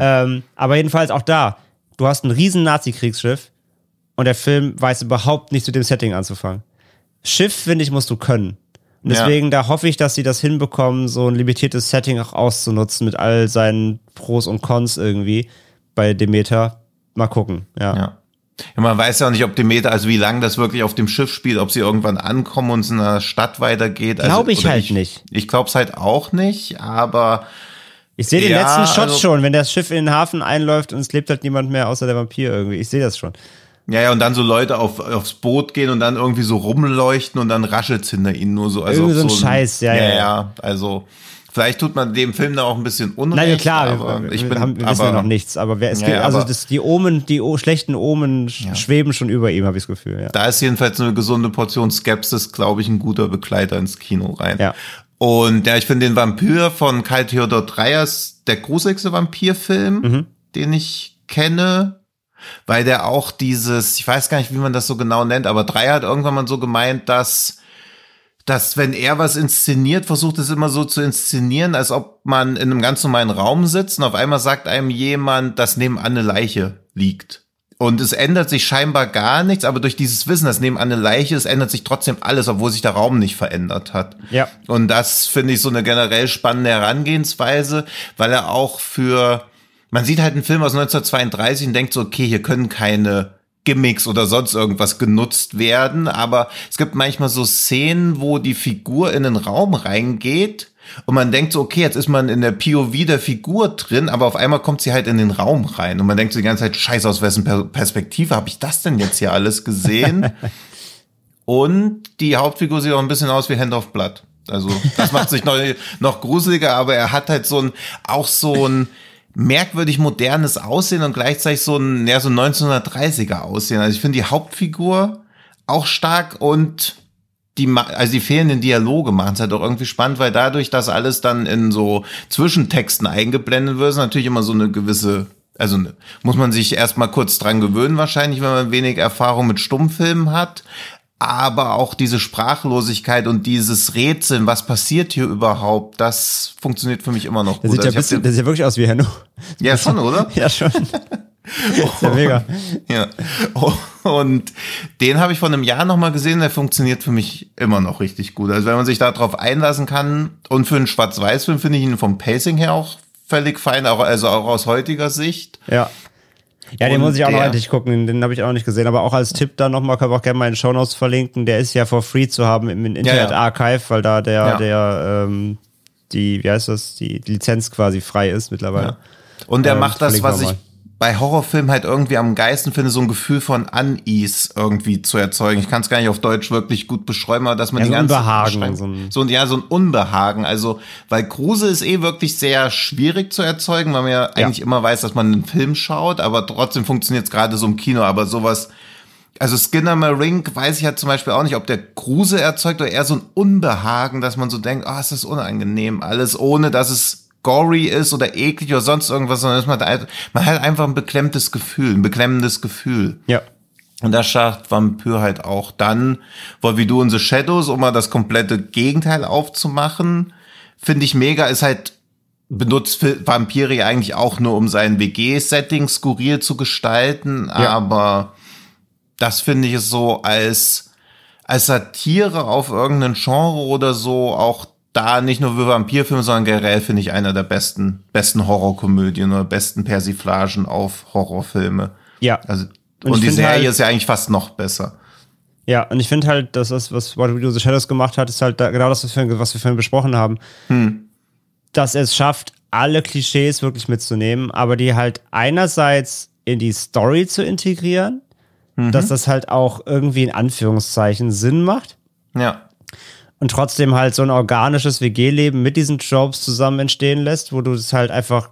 Ähm, aber jedenfalls auch da, du hast ein riesen Nazi-Kriegsschiff und der Film weiß überhaupt nichts mit dem Setting anzufangen. Schiff, finde ich, musst du können. Und deswegen, ja. da hoffe ich, dass sie das hinbekommen, so ein limitiertes Setting auch auszunutzen mit all seinen Pros und Cons irgendwie bei Demeter. Mal gucken, ja. ja. Ja, man weiß ja auch nicht, ob Demeter, also wie lange das wirklich auf dem Schiff spielt, ob sie irgendwann ankommen und es in einer Stadt weitergeht. Also, glaube ich halt ich, nicht. Ich glaube es halt auch nicht, aber. Ich sehe den ja, letzten Shot also, schon, wenn das Schiff in den Hafen einläuft und es lebt halt niemand mehr außer der Vampir irgendwie. Ich sehe das schon. Ja, ja, und dann so Leute auf, aufs Boot gehen und dann irgendwie so rumleuchten und dann raschelt's hinter ihnen nur so. Also Irgendwie so ein so Scheiß, ja, ja. Ja, ja, also vielleicht tut man dem Film da auch ein bisschen Unrecht. Nein, klar, aber wir, ich bin, haben, wir wissen aber, ja noch nichts, aber wer, es ja, geht, also das, die Omen, die o, schlechten Omen ja. schweben schon über ihm, habe ich das Gefühl. Ja. Da ist jedenfalls eine gesunde Portion Skepsis, glaube ich, ein guter Begleiter ins Kino rein. Ja. Und ja, ich finde den Vampir von Kai Theodor Dreyers der gruseligste Vampirfilm, mhm. den ich kenne weil der auch dieses, ich weiß gar nicht, wie man das so genau nennt, aber Drei hat irgendwann mal so gemeint, dass dass wenn er was inszeniert, versucht es immer so zu inszenieren, als ob man in einem ganz normalen Raum sitzt und auf einmal sagt einem jemand, dass nebenan eine Leiche liegt. Und es ändert sich scheinbar gar nichts, aber durch dieses Wissen, dass nebenan eine Leiche ist, ändert sich trotzdem alles, obwohl sich der Raum nicht verändert hat. Ja. Und das finde ich so eine generell spannende Herangehensweise, weil er auch für man sieht halt einen Film aus 1932 und denkt so, okay, hier können keine Gimmicks oder sonst irgendwas genutzt werden, aber es gibt manchmal so Szenen, wo die Figur in den Raum reingeht und man denkt so, okay, jetzt ist man in der POV der Figur drin, aber auf einmal kommt sie halt in den Raum rein und man denkt so die ganze Zeit, scheiße, aus wessen Perspektive habe ich das denn jetzt hier alles gesehen? Und die Hauptfigur sieht auch ein bisschen aus wie Hand of Blood. Also das macht sich noch, noch gruseliger, aber er hat halt so ein, auch so ein merkwürdig modernes Aussehen und gleichzeitig so ein, ja, so ein 1930er Aussehen. Also ich finde die Hauptfigur auch stark und die, also die fehlenden Dialoge machen es halt auch irgendwie spannend, weil dadurch, dass alles dann in so Zwischentexten eingeblendet wird, ist natürlich immer so eine gewisse, also muss man sich erstmal kurz dran gewöhnen wahrscheinlich, wenn man wenig Erfahrung mit Stummfilmen hat. Aber auch diese Sprachlosigkeit und dieses Rätseln, was passiert hier überhaupt, das funktioniert für mich immer noch gut. Das sieht, ja, also bisschen, das sieht ja wirklich aus wie Henno. Ja, schon, oder? ja, schon. Oh, ja mega. Ja. Und den habe ich vor einem Jahr nochmal gesehen, der funktioniert für mich immer noch richtig gut. Also wenn man sich darauf einlassen kann und für einen Schwarz-Weiß-Film finde ich ihn vom Pacing her auch völlig fein, auch, also auch aus heutiger Sicht. Ja. Ja, den muss ich auch noch endlich gucken, den habe ich auch noch nicht gesehen. Aber auch als Tipp dann nochmal, können wir auch gerne mal in den Shownotes verlinken. Der ist ja for free zu haben im Internet. Archive, weil da der, Ja. der, ähm, die, wie heißt das, die Lizenz quasi frei ist mittlerweile. Ja. Und der Ähm, macht das, was ich. Bei Horrorfilmen halt irgendwie am geilsten finde, so ein Gefühl von Unease irgendwie zu erzeugen. Ich kann es gar nicht auf Deutsch wirklich gut beschreiben, aber dass man Ja, die so ganze Unbehagen, so ein- so ein ja so ein Unbehagen. Also weil Grusel ist eh wirklich sehr schwierig zu erzeugen, weil man ja, eigentlich immer weiß, dass man einen Film schaut, aber trotzdem funktioniert es gerade so im Kino. Aber sowas also Skinner Marink weiß ich halt zum Beispiel auch nicht, ob der Grusel erzeugt oder eher so ein Unbehagen, dass man so denkt, ah, ist das unangenehm, alles ohne, dass es gory ist oder eklig oder sonst irgendwas, sondern man, halt- man hat einfach ein beklemmtes Gefühl, ein beklemmendes Gefühl. Ja. Und das schafft Vampir halt auch dann, weil wie du in The Shadows, um mal das komplette Gegenteil aufzumachen, finde ich mega, ist halt benutzt ja eigentlich auch nur, um sein WG-Setting skurril zu gestalten, Ja. aber das finde ich so als, als Satire auf irgendeinen Genre oder so auch da nicht nur für Vampirfilme, sondern generell finde ich einer der besten, besten Horrorkomödien oder besten Persiflagen auf Horrorfilme. Ja. Also, Und und, die Serie halt- ist ja eigentlich fast noch besser. Ja, und ich finde halt, dass das, was What We Do the Shadows gemacht hat, ist halt da, genau das, was wir, was wir vorhin besprochen haben. Dass es schafft, alle Klischees wirklich mitzunehmen, aber die halt einerseits in die Story zu integrieren, dass das halt auch irgendwie in Anführungszeichen Sinn macht Ja. Und trotzdem halt so ein organisches WG-Leben mit diesen Jobs zusammen entstehen lässt, wo du es halt einfach,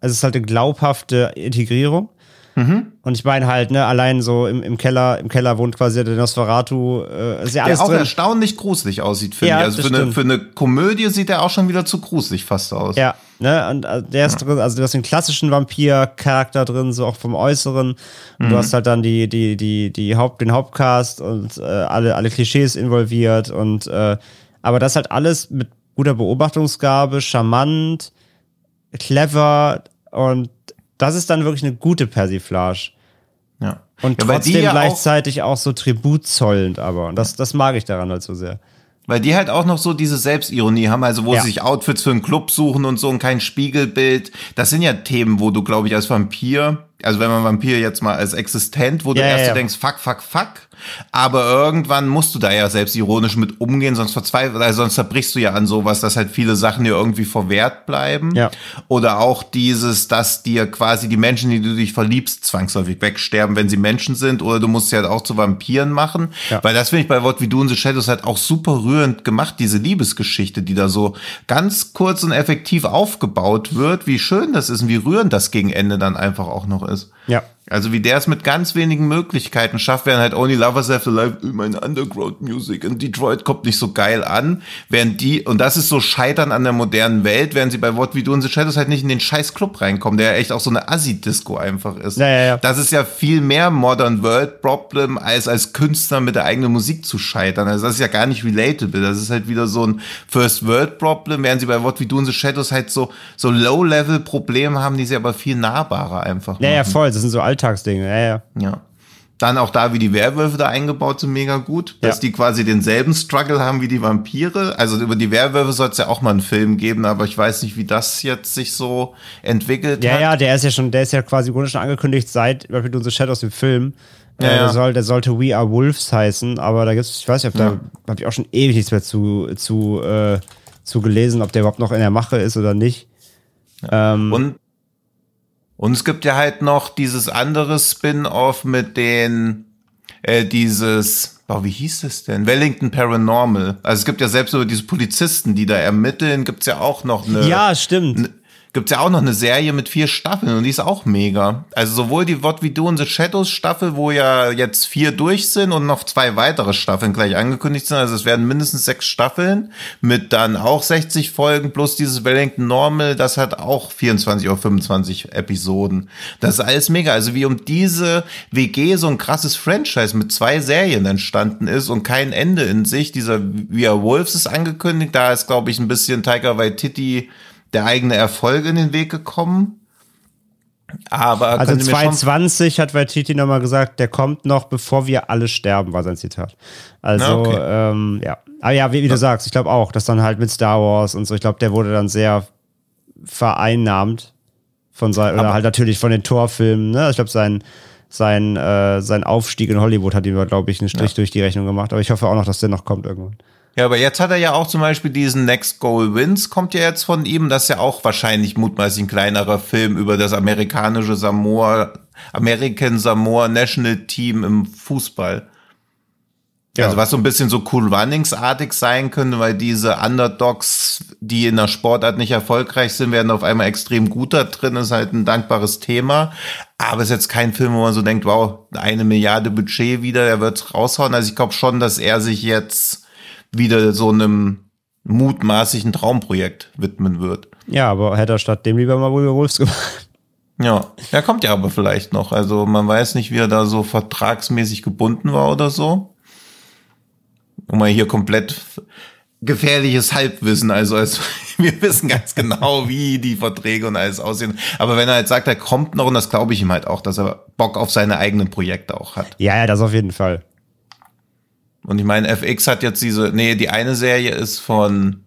also es ist halt eine glaubhafte Integrierung. Und ich meine halt, ne, allein so im, im Keller, im Keller wohnt quasi der Nosferatu, äh, ist ja alles Der auch drin. erstaunlich gruselig aussieht, finde Ja, ich. Also für eine, für eine Komödie sieht er auch schon wieder zu gruselig fast aus. Ja, ne, und äh, der ist drin, also du hast den klassischen Vampir-Charakter drin, so auch vom Äußeren. Und du hast halt dann die, die, die, die Haupt, den Hauptcast und äh, alle, alle Klischees involviert und äh, aber das halt alles mit guter Beobachtungsgabe, charmant, clever und das ist dann wirklich eine gute Persiflage. Ja. Und ja, trotzdem ja auch, gleichzeitig auch, so Tribut zollend, aber. Und das, das mag ich daran halt so sehr. Weil die halt auch noch so diese Selbstironie haben, also wo Ja. sie sich Outfits für einen Club suchen und so und kein Spiegelbild. Das sind ja Themen, wo du, glaube ich, als Vampir, also wenn man Vampir jetzt mal als existent, wo du Ja, erst ja. denkst, fuck, fuck, fuck. Aber irgendwann musst du da ja selbstironisch mit umgehen, sonst verzweifelt, also sonst zerbrichst du ja an sowas, dass halt viele Sachen dir irgendwie verwehrt bleiben. Ja. Oder auch dieses, dass dir quasi die Menschen, die du dich verliebst, zwangsläufig wegsterben, wenn sie Menschen sind. Oder du musst sie halt auch zu Vampiren machen. Ja. Weil das finde ich bei Wort wie du in the Shadows halt auch super rührend gemacht, diese Liebesgeschichte, die da so ganz kurz und effektiv aufgebaut wird. Wie schön das ist und wie rührend das gegen Ende dann einfach auch noch ist. Ja. Also wie der es mit ganz wenigen Möglichkeiten schafft, während halt Only Lovers Have to Live, meine Underground Music in Detroit kommt nicht so geil an, während die, und das ist so Scheitern an der modernen Welt, während sie bei What We Do in the Shadows halt nicht in den scheiß Club reinkommen, der ja echt auch so eine Assi-Disco einfach ist. Ja, ja, ja. Das ist ja viel mehr Modern World Problem, als als Künstler mit der eigenen Musik zu scheitern. Also das ist ja gar nicht relatable. Das ist halt wieder so ein First World Problem, während sie bei What We Do in the Shadows halt so, so Low-Level-Probleme haben, die sie aber viel nahbarer einfach Ja, ja, machen. voll. Das sind so Alltagsdinge. Ja, ja. Ja. Dann auch da, wie die Werwölfe da eingebaut sind, mega gut. Dass Ja. die quasi denselben Struggle haben wie die Vampire. Also über die Werwölfe soll es ja auch mal einen Film geben, aber ich weiß nicht, wie das jetzt sich so entwickelt Ja, hat. ja, der ist ja schon, der ist ja quasi im Grunde schon angekündigt seit Rapid und the Shadows dem Film. Äh, ja. Der, soll, der sollte We Are Wolves heißen, aber da gibt's, ich weiß nicht, ob da habe ich auch schon ewig nichts mehr zu, zu, äh, zu gelesen, ob der überhaupt noch in der Mache ist oder nicht. Ähm, Und, und es gibt ja halt noch dieses andere Spin-off mit den, äh, dieses, Boah, wie hieß es denn? Wellington Paranormal. Also es gibt ja selbst über diese Polizisten, die da ermitteln, gibt's ja auch noch eine. Ja, stimmt gibt's ja auch noch eine Serie mit vier Staffeln und die ist auch mega. Also sowohl die What We Do in the Shadows Staffel, wo ja jetzt vier durch sind und noch zwei weitere Staffeln gleich angekündigt sind. Also es werden mindestens sechs Staffeln mit dann auch 60 Folgen plus dieses Wellington Normal, das hat auch 24 oder 25 Episoden. Das ist alles mega. Also wie um diese WG so ein krasses Franchise mit zwei Serien entstanden ist und kein Ende in sich. Dieser Via Wolves ist angekündigt. Da ist, glaube ich, ein bisschen Tiger Waititi der eigene Erfolg in den Weg gekommen. Aber also 2020 hat Waititi nochmal gesagt, der kommt noch, bevor wir alle sterben, war sein Zitat. Also, okay. ähm, ja. Aber ja, wie, wie du sagst, ich glaube auch, dass dann halt mit Star Wars und so, ich glaube, der wurde dann sehr vereinnahmt von sein, oder halt natürlich von den Torfilmen, ne? Ich glaube, sein, sein, äh, sein Aufstieg in Hollywood hat ihm, glaube ich, einen Strich ja. durch die Rechnung gemacht. Aber ich hoffe auch noch, dass der noch kommt irgendwann. Ja, aber jetzt hat er ja auch zum Beispiel diesen Next Goal Wins, kommt ja jetzt von ihm. Das ist ja auch wahrscheinlich mutmaßlich ein kleinerer Film über das amerikanische Samoa, American Samoa National Team im Fußball. Ja. Also was so ein bisschen so Cool Runnings-artig sein könnte, weil diese Underdogs, die in der Sportart nicht erfolgreich sind, werden auf einmal extrem gut da drin. ist halt ein dankbares Thema. Aber es ist jetzt kein Film, wo man so denkt, wow, eine Milliarde Budget wieder, er wird raushauen. Also ich glaube schon, dass er sich jetzt wieder so einem mutmaßlichen Traumprojekt widmen wird. Ja, aber hätte er statt dem lieber mal William Wolves gemacht. Ja, er kommt ja aber vielleicht noch. Also man weiß nicht, wie er da so vertragsmäßig gebunden war oder so. Und mal hier komplett gefährliches Halbwissen. Also, also wir wissen ganz genau, wie die Verträge und alles aussehen. Aber wenn er halt sagt, er kommt noch, und das glaube ich ihm halt auch, dass er Bock auf seine eigenen Projekte auch hat. Ja, ja, das auf jeden Fall. Und ich meine, FX hat jetzt diese, nee, die eine Serie ist von,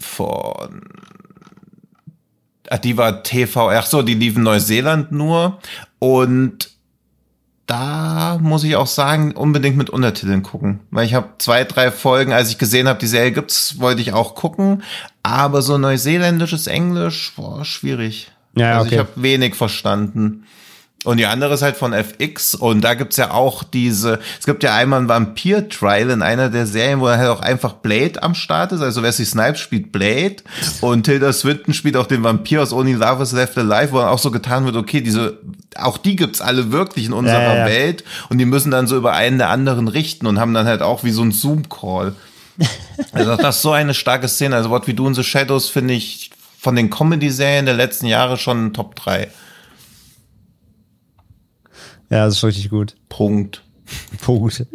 von, ach, die war TV, ach so, die lief in Neuseeland nur. Und da muss ich auch sagen, unbedingt mit Untertiteln gucken. Weil ich habe zwei, drei Folgen, als ich gesehen habe, die Serie gibt's, wollte ich auch gucken. Aber so neuseeländisches Englisch, boah, schwierig. Ja, also okay. ich habe wenig verstanden. Und die andere ist halt von FX und da gibt's ja auch diese, es gibt ja einmal ein Vampir-Trial in einer der Serien, wo er halt auch einfach Blade am Start ist. Also Wesley Snipes spielt Blade und Tilda Swinton spielt auch den Vampir aus Only Love is Left Alive, wo dann auch so getan wird, okay, diese, auch die gibt's alle wirklich in unserer ja, ja. Welt und die müssen dann so über einen der anderen richten und haben dann halt auch wie so ein Zoom-Call. Also das ist so eine starke Szene. Also What We Do in the Shadows finde ich von den Comedy-Serien der letzten Jahre schon Top 3. Ja, das ist richtig gut. Punkt. Punkt.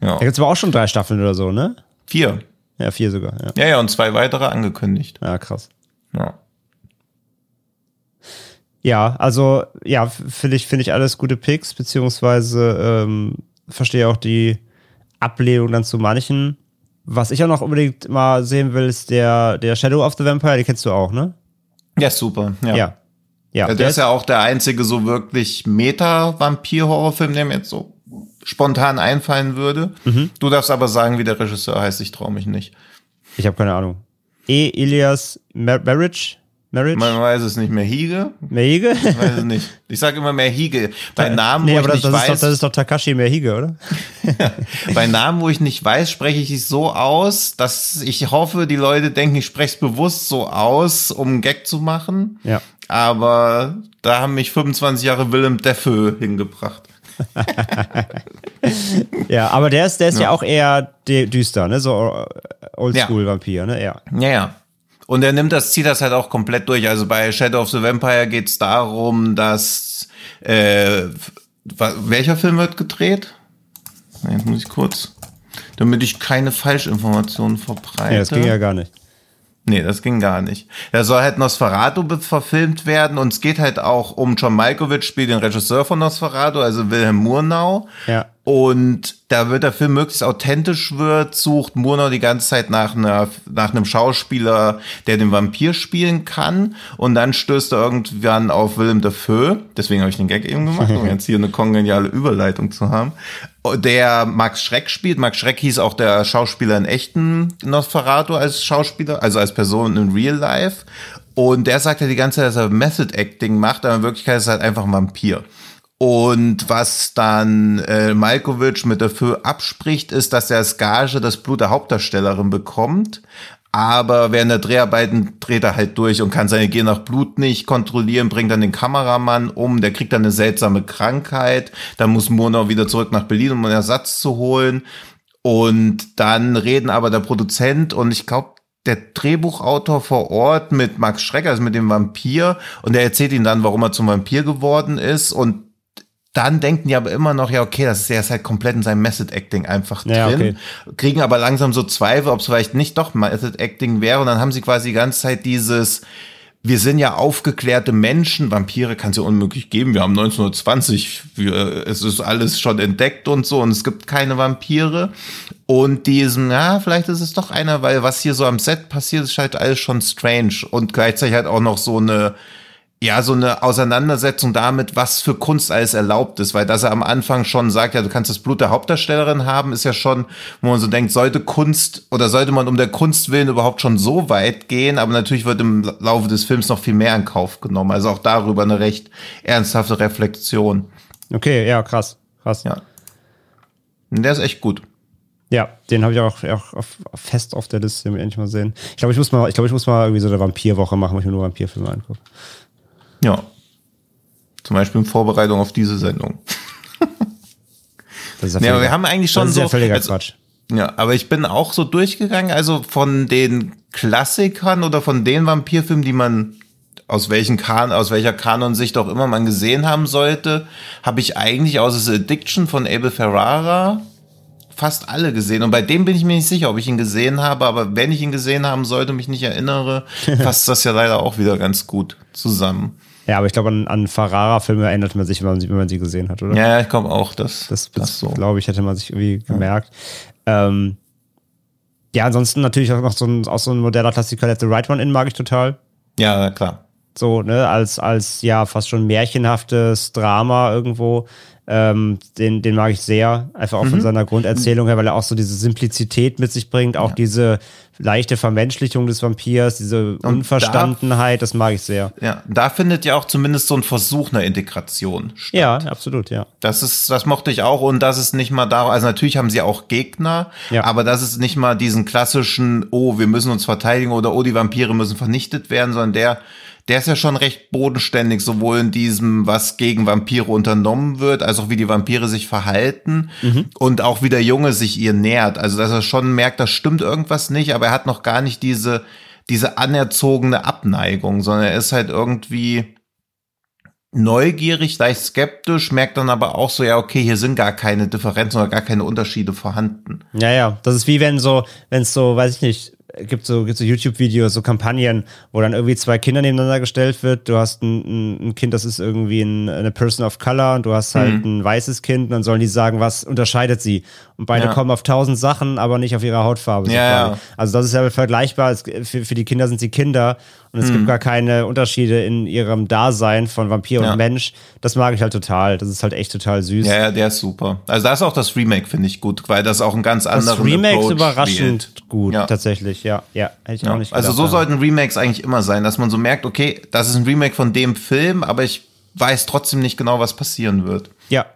Ja. Da gibt es aber auch schon drei Staffeln oder so, ne? Vier. Ja, vier sogar. Ja, ja, ja und zwei weitere angekündigt. Ja, krass. Ja. Ja, also, ja, finde ich, finde ich alles gute Picks, beziehungsweise ähm, verstehe auch die Ablehnung dann zu manchen. Was ich auch noch unbedingt mal sehen will, ist der, der Shadow of the Vampire, den kennst du auch, ne? Ja, super. Ja. ja. Ja, der, der ist ja auch der einzige so wirklich Meta-Vampir-Horrorfilm, der mir jetzt so spontan einfallen würde. Mhm. Du darfst aber sagen, wie der Regisseur heißt. Ich traue mich nicht. Ich habe keine Ahnung. E. Elias Marriage? Marriage? Man weiß es nicht mehr. Hige? Mehige? Ich weiß es nicht. Ich sage immer mehr Hige. Bei Namen, nee, wo ich das, nicht das weiß. Doch, das ist doch Takashi Mehige, oder? Bei Namen, wo ich nicht weiß, spreche ich es so aus, dass ich hoffe, die Leute denken, ich spreche es bewusst so aus, um einen Gag zu machen. Ja. Aber da haben mich 25 Jahre Willem Dafoe hingebracht. ja, aber der ist, der ist ja, ja auch eher düster, ne? So Oldschool-Vampir, ne? Ja. ja, ja. Und er nimmt das, zieht das halt auch komplett durch. Also bei Shadow of the Vampire geht es darum, dass äh, welcher Film wird gedreht? Jetzt muss ich kurz, damit ich keine Falschinformationen verbreite. Ja, das ging ja gar nicht. Nee, das ging gar nicht. Er soll halt Nosferatu verfilmt werden und es geht halt auch um John Malkovich, spielt den Regisseur von Nosferatu, also Wilhelm Murnau. Ja. Und da wird der Film möglichst authentisch wird, sucht Murnau die ganze Zeit nach, einer, nach einem Schauspieler, der den Vampir spielen kann. Und dann stößt er irgendwann auf Willem Dafoe. Deswegen habe ich den Gag eben gemacht, um jetzt hier eine kongeniale Überleitung zu haben. Der Max Schreck spielt. Max Schreck hieß auch der Schauspieler in echten Nosferatu als Schauspieler, also als Person in Real Life. Und der sagt ja die ganze Zeit, dass er Method Acting macht, aber in Wirklichkeit ist er halt einfach ein Vampir. Und was dann äh, Malkovich mit dafür abspricht, ist, dass er als Gage das Blut der Hauptdarstellerin bekommt. Aber während der Dreharbeiten dreht er halt durch und kann seine Gier nach Blut nicht kontrollieren, bringt dann den Kameramann um, der kriegt dann eine seltsame Krankheit. Dann muss Murnau wieder zurück nach Berlin, um einen Ersatz zu holen. Und dann reden aber der Produzent und ich glaube, der Drehbuchautor vor Ort mit Max Schrecker, also mit dem Vampir, und der erzählt ihm dann, warum er zum Vampir geworden ist. Und dann denken die aber immer noch, ja, okay, das ist ja halt komplett in seinem Method Acting einfach drin. Ja, okay. Kriegen aber langsam so Zweifel, ob es vielleicht nicht doch Method Acting wäre. Und dann haben sie quasi die ganze Zeit dieses, wir sind ja aufgeklärte Menschen, Vampire kann es ja unmöglich geben. Wir haben 1920, wir, es ist alles schon entdeckt und so und es gibt keine Vampire. Und diesen, ja, vielleicht ist es doch einer, weil was hier so am Set passiert, ist halt alles schon strange und gleichzeitig halt auch noch so eine, ja, so eine Auseinandersetzung damit, was für Kunst alles erlaubt ist, weil dass er am Anfang schon sagt, ja, du kannst das Blut der Hauptdarstellerin haben, ist ja schon, wo man so denkt, sollte Kunst oder sollte man um der Kunst willen überhaupt schon so weit gehen, aber natürlich wird im Laufe des Films noch viel mehr in Kauf genommen, also auch darüber eine recht ernsthafte Reflexion. Okay, ja, krass, krass. Ja. Der ist echt gut. Ja, den habe ich auch, auch auf, fest auf der Liste, den wir endlich mal sehen. Ich glaube, ich muss mal, ich glaube, ich muss mal irgendwie so eine Vampirwoche machen, wo ich mir nur Vampirfilme angucke. Ja. Zum Beispiel in Vorbereitung auf diese Sendung. das ist ja, ja aber wir haben eigentlich schon das ist so. Ja völliger also, Quatsch. Ja, aber ich bin auch so durchgegangen, also von den Klassikern oder von den Vampirfilmen, die man aus welchen kan aus welcher Kanonsicht auch immer man gesehen haben sollte, habe ich eigentlich außer The Addiction von Abel Ferrara fast alle gesehen. Und bei dem bin ich mir nicht sicher, ob ich ihn gesehen habe, aber wenn ich ihn gesehen haben sollte, mich nicht erinnere, passt das ja leider auch wieder ganz gut zusammen. Ja, aber ich glaube, an, an Ferrara-Filme erinnert man sich, wenn man, wenn man, sie gesehen hat, oder? Ja, ich glaube auch, dass das, das so. glaube ich, hätte man sich irgendwie gemerkt. Ja. Ähm, ja, ansonsten natürlich auch noch so ein, auch so ein moderner Klassiker, Let the Right One In mag ich total. Ja, klar. So, ne, als, als ja fast schon märchenhaftes Drama irgendwo. Ähm, den, den mag ich sehr, einfach auch mhm. von seiner Grunderzählung her, weil er auch so diese Simplizität mit sich bringt, auch ja. diese leichte Vermenschlichung des Vampirs, diese Und Unverstandenheit, da, das mag ich sehr. Ja, da findet ja auch zumindest so ein Versuch einer Integration statt. Ja, absolut, ja. Das ist, das mochte ich auch und das ist nicht mal darum, also natürlich haben sie auch Gegner, ja. aber das ist nicht mal diesen klassischen, oh, wir müssen uns verteidigen oder oh, die Vampire müssen vernichtet werden, sondern der der ist ja schon recht bodenständig, sowohl in diesem, was gegen Vampire unternommen wird, als auch wie die Vampire sich verhalten mhm. und auch wie der Junge sich ihr nähert. Also, dass er schon merkt, da stimmt irgendwas nicht, aber er hat noch gar nicht diese, diese anerzogene Abneigung, sondern er ist halt irgendwie neugierig, leicht skeptisch, merkt dann aber auch so, ja, okay, hier sind gar keine Differenzen oder gar keine Unterschiede vorhanden. Ja, ja, das ist wie wenn so, wenn es so, weiß ich nicht, gibt so, gibt so YouTube-Videos, so Kampagnen, wo dann irgendwie zwei Kinder nebeneinander gestellt wird. Du hast ein, ein Kind, das ist irgendwie ein, eine Person of Color und du hast halt mhm. ein weißes Kind und dann sollen die sagen, was unterscheidet sie. Und beide ja. kommen auf tausend Sachen, aber nicht auf ihre Hautfarbe. Ja, ja. Also das ist ja vergleichbar. Für, für die Kinder sind sie Kinder und es mhm. gibt gar keine Unterschiede in ihrem Dasein von Vampir und Mensch. Das mag ich halt total. Das ist halt echt total süß. Ja, ja, der ist super. Also da ist auch das Remake, finde ich gut, weil das auch ein ganz anderes Das Remake ist überraschend spielt. gut, tatsächlich. Ja, ja, hätte ich auch nicht gedacht, Also so sollten Remakes eigentlich immer sein, dass man so merkt, okay, das ist ein Remake von dem Film, aber ich weiß trotzdem nicht genau, was passieren wird. Ja,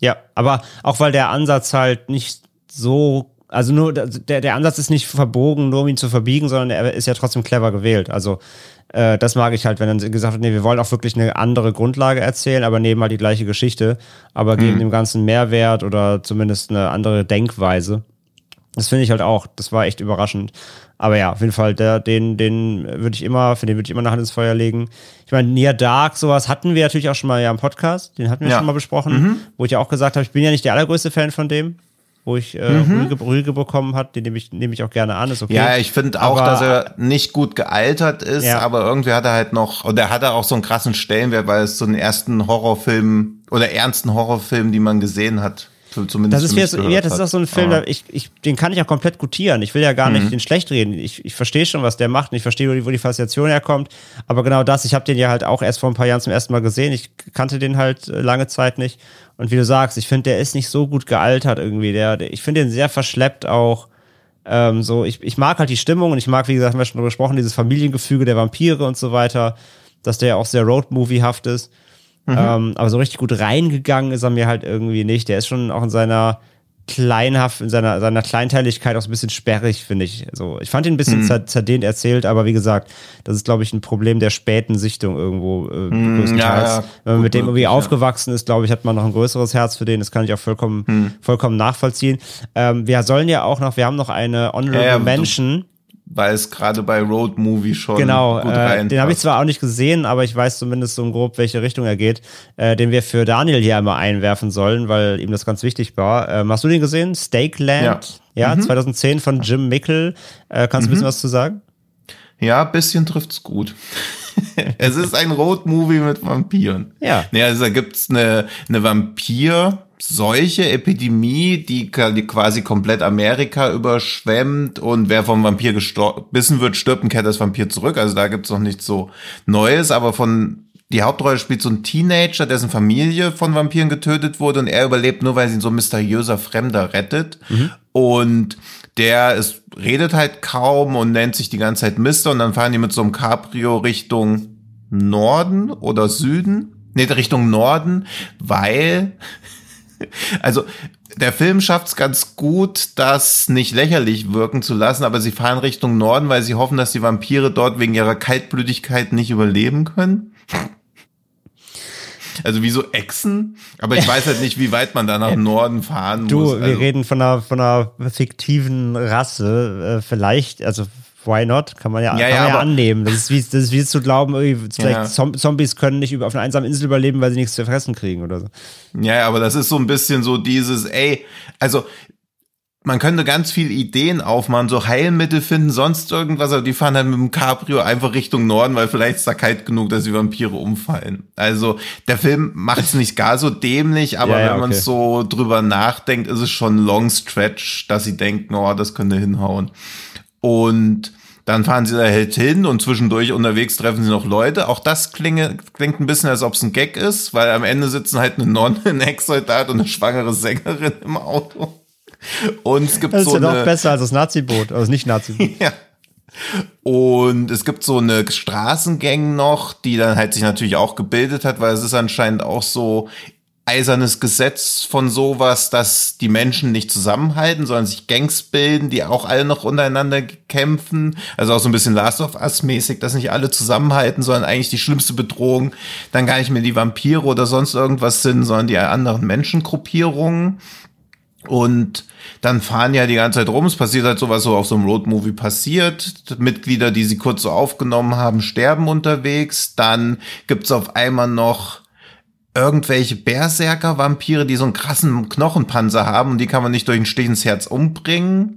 ja, aber auch weil der Ansatz halt nicht so, also nur der, der Ansatz ist nicht verbogen, nur um ihn zu verbiegen, sondern er ist ja trotzdem clever gewählt. Also äh, das mag ich halt, wenn dann gesagt wird, nee, wir wollen auch wirklich eine andere Grundlage erzählen, aber nehmen halt die gleiche Geschichte, aber geben mhm. dem Ganzen Mehrwert oder zumindest eine andere Denkweise. Das finde ich halt auch, das war echt überraschend. Aber ja, auf jeden Fall, der, den, den würde ich immer, für den würde ich immer eine Hand ins Feuer legen. Ich meine, Near Dark, sowas hatten wir natürlich auch schon mal ja im Podcast, den hatten wir ja. schon mal besprochen, mhm. wo ich ja auch gesagt habe, ich bin ja nicht der allergrößte Fan von dem wo ich äh, mhm. Rüge, Rüge bekommen hat, den nehme ich, nehme ich auch gerne an, ist okay. Ja, ich finde auch, aber, dass er nicht gut gealtert ist, ja. aber irgendwie hat er halt noch, oder hat er auch so einen krassen Stellenwert, weil es so den ersten Horrorfilm oder ernsten Horrorfilm, die man gesehen hat. Zumindest das ist, jetzt, ja, das ist auch so ein Film, ah. ich, ich, den kann ich auch komplett gutieren. Ich will ja gar mhm. nicht den schlecht reden. Ich, ich verstehe schon, was der macht und ich verstehe, wo die, wo die Faszination herkommt. Aber genau das, ich habe den ja halt auch erst vor ein paar Jahren zum ersten Mal gesehen. Ich kannte den halt äh, lange Zeit nicht. Und wie du sagst, ich finde, der ist nicht so gut gealtert irgendwie. Der, der ich finde den sehr verschleppt auch. Ähm, so, ich, ich mag halt die Stimmung und ich mag, wie gesagt, haben wir schon drüber gesprochen, dieses Familiengefüge der Vampire und so weiter, dass der auch sehr Road-Movie-haft ist. Mhm. Ähm, aber so richtig gut reingegangen ist er mir halt irgendwie nicht. Der ist schon auch in seiner kleinhaft, in seiner, seiner Kleinteiligkeit auch so ein bisschen sperrig, finde ich. So, ich fand ihn ein bisschen mhm. zerdehnt erzählt, aber wie gesagt, das ist, glaube ich, ein Problem der späten Sichtung irgendwo äh, mhm, größtenteils. Ja, ja. Wenn man mit dem irgendwie ja. aufgewachsen ist, glaube ich, hat man noch ein größeres Herz für den. Das kann ich auch vollkommen, mhm. vollkommen nachvollziehen. Ähm, wir sollen ja auch noch, wir haben noch eine Honorable Mention weil es gerade bei Road Movie schon genau, gut äh, Den habe ich zwar auch nicht gesehen, aber ich weiß zumindest so grob, welche Richtung er geht, äh, den wir für Daniel hier einmal einwerfen sollen, weil ihm das ganz wichtig war. Ähm, hast du den gesehen? Stakeland? Ja, ja mhm. 2010 von Jim Mickel. Äh, kannst du mhm. ein bisschen was zu sagen? Ja, bisschen trifft's gut. es ist ein Road Movie mit Vampiren. Ja. Ja, also da gibt's eine, eine Vampir- Seuche, Epidemie, die quasi komplett Amerika überschwemmt und wer vom Vampir gebissen wird, stirbt und kehrt das Vampir zurück. Also da gibt's noch nichts so Neues, aber von die Hauptrolle spielt so ein Teenager, dessen Familie von Vampiren getötet wurde und er überlebt nur, weil sie ihn so ein mysteriöser Fremder rettet. Mhm. Und der ist, redet halt kaum und nennt sich die ganze Zeit Mister und dann fahren die mit so einem Cabrio Richtung Norden oder Süden. Nee, Richtung Norden, weil also der Film schafft es ganz gut, das nicht lächerlich wirken zu lassen, aber sie fahren Richtung Norden, weil sie hoffen, dass die Vampire dort wegen ihrer Kaltblütigkeit nicht überleben können. Also wie so Echsen, aber ich weiß halt nicht, wie weit man da nach Norden fahren du, muss. Du, also wir reden von einer, von einer fiktiven Rasse, äh, vielleicht, also why not? Kann man ja, ja, kann ja, man ja annehmen. Das ist, wie, das ist wie zu glauben, vielleicht. Zombies können nicht auf einer einsamen Insel überleben, weil sie nichts zu fressen kriegen oder so. Ja, aber das ist so ein bisschen so dieses, ey, also man könnte ganz viele Ideen aufmachen, so Heilmittel finden, sonst irgendwas, aber die fahren halt mit dem Cabrio einfach Richtung Norden, weil vielleicht ist da kalt genug, dass die Vampire umfallen. Also der Film macht es nicht gar so dämlich, aber ja, ja, wenn man okay. so drüber nachdenkt, ist es schon ein Long Stretch, dass sie denken, oh, das könnte hinhauen. Und dann fahren sie da halt hin und zwischendurch unterwegs treffen sie noch Leute. Auch das klinge, klingt ein bisschen, als ob es ein Gag ist, weil am Ende sitzen halt eine Nonne, ein Ex-Soldat und eine schwangere Sängerin im Auto. Und es gibt das ist ja noch besser als das Nazi-Boot, also nicht Nazi-Boot. ja. Und es gibt so eine Straßengang noch, die dann halt sich natürlich auch gebildet hat, weil es ist anscheinend auch so eisernes Gesetz von sowas, dass die Menschen nicht zusammenhalten, sondern sich Gangs bilden, die auch alle noch untereinander kämpfen. Also auch so ein bisschen Last of Us mäßig, dass nicht alle zusammenhalten, sondern eigentlich die schlimmste Bedrohung dann gar nicht mehr die Vampire oder sonst irgendwas sind, sondern die anderen Menschengruppierungen. Und dann fahren ja die ganze Zeit rum. Es passiert halt sowas so auf so einem Roadmovie passiert. Mitglieder, die sie kurz so aufgenommen haben, sterben unterwegs. Dann gibt's auf einmal noch irgendwelche Berserker-Vampire, die so einen krassen Knochenpanzer haben und die kann man nicht durch ein Stich ins Herz umbringen.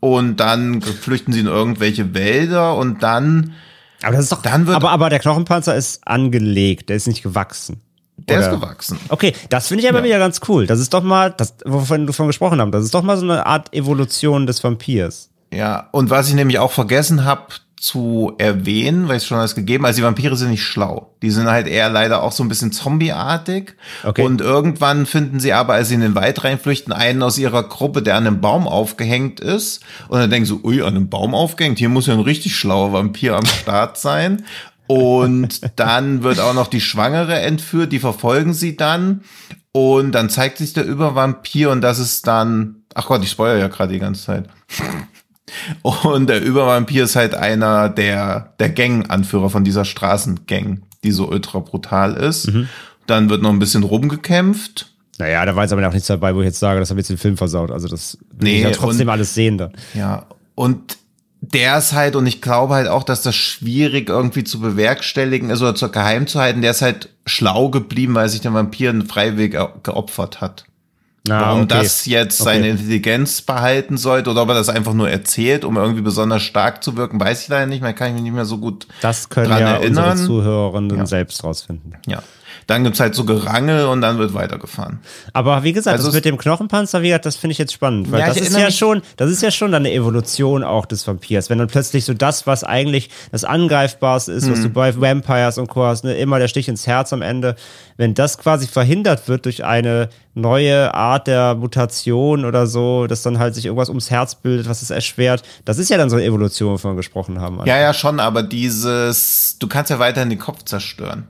Und dann flüchten sie in irgendwelche Wälder und dann. Aber das ist doch. Dann wird aber, aber der Knochenpanzer ist angelegt, der ist nicht gewachsen. Der Oder? ist gewachsen. Okay, das finde ich aber ja. wieder ganz cool. Das ist doch mal, das, wovon du von gesprochen hast, das ist doch mal so eine Art Evolution des Vampirs. Ja, und was ich nämlich auch vergessen habe, zu erwähnen, weil ich schon alles gegeben. Also die Vampire sind nicht schlau. Die sind halt eher leider auch so ein bisschen zombieartig. Okay. Und irgendwann finden sie aber, als sie in den Wald reinflüchten, einen aus ihrer Gruppe, der an einem Baum aufgehängt ist. Und dann denken sie, ui, an einem Baum aufgehängt? Hier muss ja ein richtig schlauer Vampir am Start sein. Und dann wird auch noch die Schwangere entführt, die verfolgen sie dann. Und dann zeigt sich der Übervampir und das ist dann, ach Gott, ich spoilere ja gerade die ganze Zeit. Und der Übervampir ist halt einer der, der Gang-Anführer von dieser Straßengang, die so ultra brutal ist. Mhm. Dann wird noch ein bisschen rumgekämpft. Naja, da war jetzt aber auch nichts dabei, wo ich jetzt sage, das habe jetzt den Film versaut. Also das will nee, ich ja trotzdem und, alles sehen dann. Ja, und der ist halt, und ich glaube halt auch, dass das schwierig irgendwie zu bewerkstelligen ist oder zu geheim zu halten, der ist halt schlau geblieben, weil sich der Vampir einen Freiweg geopfert hat. Ah, Warum okay. das jetzt okay. seine Intelligenz behalten sollte oder ob er das einfach nur erzählt, um irgendwie besonders stark zu wirken, weiß ich leider nicht mehr, kann ich mich nicht mehr so gut das können dran ja erinnern. unsere Zuhörerinnen ja. selbst rausfinden. Ja. Dann gibt's halt so Gerangel und dann wird weitergefahren. Aber wie gesagt, also das mit dem Knochenpanzer, wie gesagt, das finde ich jetzt spannend. Weil ja, das ist ja schon, das ist ja schon eine Evolution auch des Vampirs. Wenn dann plötzlich so das, was eigentlich das Angreifbarste ist, hm. was du bei Vampires und Co. hast, ne, immer der Stich ins Herz am Ende, wenn das quasi verhindert wird durch eine neue Art der Mutation oder so, dass dann halt sich irgendwas ums Herz bildet, was es erschwert. Das ist ja dann so eine Evolution, wovon wir gesprochen haben. Ja, ja, schon, aber dieses, du kannst ja weiterhin den Kopf zerstören.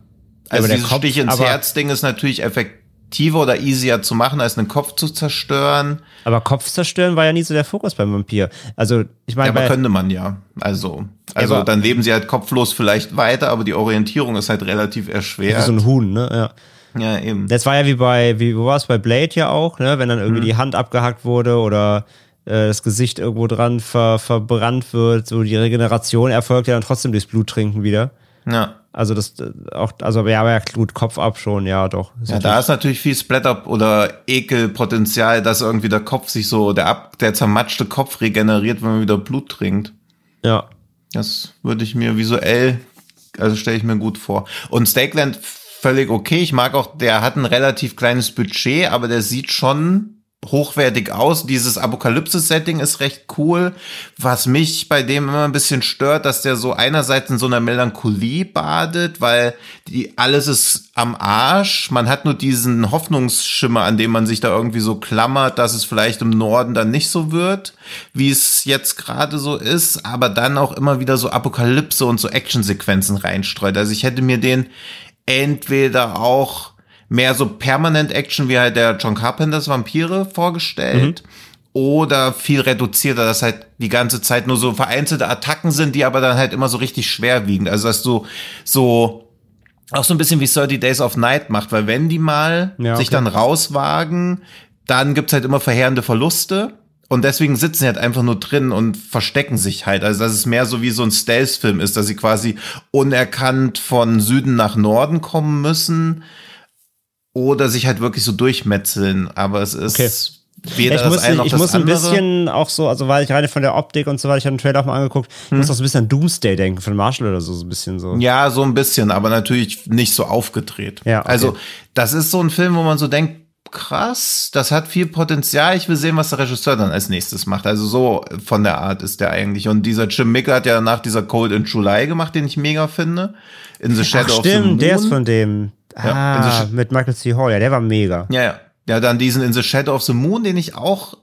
Also der dieses Kopf- Stich ins aber- Herz-Ding ist natürlich effektiver oder easier zu machen, als einen Kopf zu zerstören. Aber Kopf zerstören war ja nie so der Fokus beim Vampir. Also, ich Ja, meine, aber bei- könnte man ja. Also, also aber- dann leben sie halt kopflos vielleicht weiter, aber die Orientierung ist halt relativ wie erschwert. so ein Huhn, ne? Ja. ja, eben. Das war ja wie bei, wie wo war es bei Blade ja auch, ne? Wenn dann irgendwie Mhm. die Hand abgehackt wurde oder äh, das Gesicht irgendwo dran ver, verbrannt wird, so die Regeneration erfolgt ja dann trotzdem durchs Blut trinken wieder. Ja. Also das äh, auch, also ja, aber ja, gut, Kopf ab schon, ja doch. Ist Ja, da ist natürlich viel Splatter oder Ekelpotenzial, dass irgendwie der Kopf sich so, der ab, der zermatschte Kopf regeneriert, wenn man wieder Blut trinkt. ja. Das würde ich mir visuell, also stelle ich mir gut vor. Und Stakeland völlig okay. Ich mag auch, der hat ein relativ kleines Budget, aber der sieht schon hochwertig aus. Dieses Apokalypse-Setting ist recht cool. Was mich bei dem immer ein bisschen stört, dass der so einerseits in so einer Melancholie badet, weil die alles ist am Arsch. Man hat nur diesen Hoffnungsschimmer, an dem man sich da irgendwie so klammert, dass es vielleicht im Norden dann nicht so wird, wie es jetzt gerade so ist, aber dann auch immer wieder so Apokalypse und so Actionsequenzen reinstreut. Also ich hätte mir den entweder auch mehr so permanent Action wie halt der John Carpenters Vampire vorgestellt. Oder viel reduzierter, dass halt die ganze Zeit nur so vereinzelte Attacken sind, die aber dann halt immer so richtig schwerwiegend. Also dass du so auch so ein bisschen wie 30 Days of Night macht, weil wenn die mal Ja, sich okay. dann rauswagen, dann gibt's halt immer verheerende Verluste. Und deswegen sitzen sie halt einfach nur drin und verstecken sich halt. Also, dass es mehr so wie so ein Stealth-Film ist, dass sie quasi unerkannt von Süden nach Norden kommen müssen oder sich halt wirklich so durchmetzeln. Aber es ist Okay. weder Ich das muss, eine noch ich das muss ein bisschen auch so, also weil ich rein von der Optik und so weiter, ich habe den Trailer auch mal angeguckt, ich muss auch so ein bisschen an Doomsday denken, von Marshall oder so, so ein bisschen so. Ja, so ein bisschen, aber natürlich nicht so aufgedreht. Ja, okay. Also, das ist so ein Film, wo man so denkt, krass, das hat viel Potenzial. Ich will sehen, was der Regisseur dann als nächstes macht. Also so von der Art ist der eigentlich. Und dieser Jim Mick hat ja nach dieser Cold in July gemacht, den ich mega finde. In the Ach Shadow of the Moon. stimmt, der ist von dem. Ja, Ah, mit Michael C. Hall, ja, der war mega. Ja, ja. Ja, dann diesen In the Shadow of the Moon, den ich auch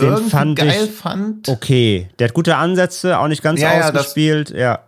Den irgendwie fand geil ich fand. Okay, der hat gute Ansätze, auch nicht ganz Ja, ja, das- ausgespielt, ja.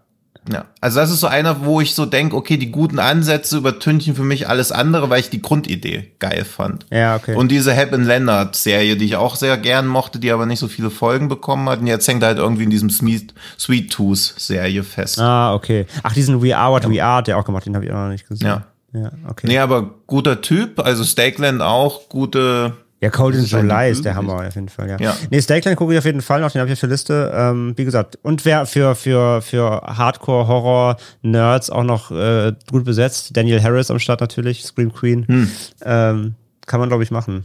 Ja, also das ist so einer, wo ich so denke, okay, die guten Ansätze übertünchen für mich alles andere, weil ich die Grundidee geil fand. Ja, okay. Und diese Happen Leonard Serie, die ich auch sehr gern mochte, die aber nicht so viele Folgen bekommen hat. Und jetzt hängt er halt irgendwie in diesem Sweet, Sweet Tooth Serie fest. ah, okay. Ach, diesen We Are What We Are, der auch gemacht, den habe ich auch noch nicht gesehen. Ja. Ja, okay. Nee, aber guter Typ, also Stakeland auch, gute. Ja, Cold in July ist der. Hammer auf jeden Fall, ja. Ja. Nee, Stakeland gucke ich auf jeden Fall noch, den habe ich auf der Liste. Ähm, wie gesagt, und wer für, für, für Hardcore-Horror-Nerds auch noch äh, gut besetzt. Daniel Harris am Start natürlich, Scream Queen. Hm. Ähm, kann man, glaube ich, machen.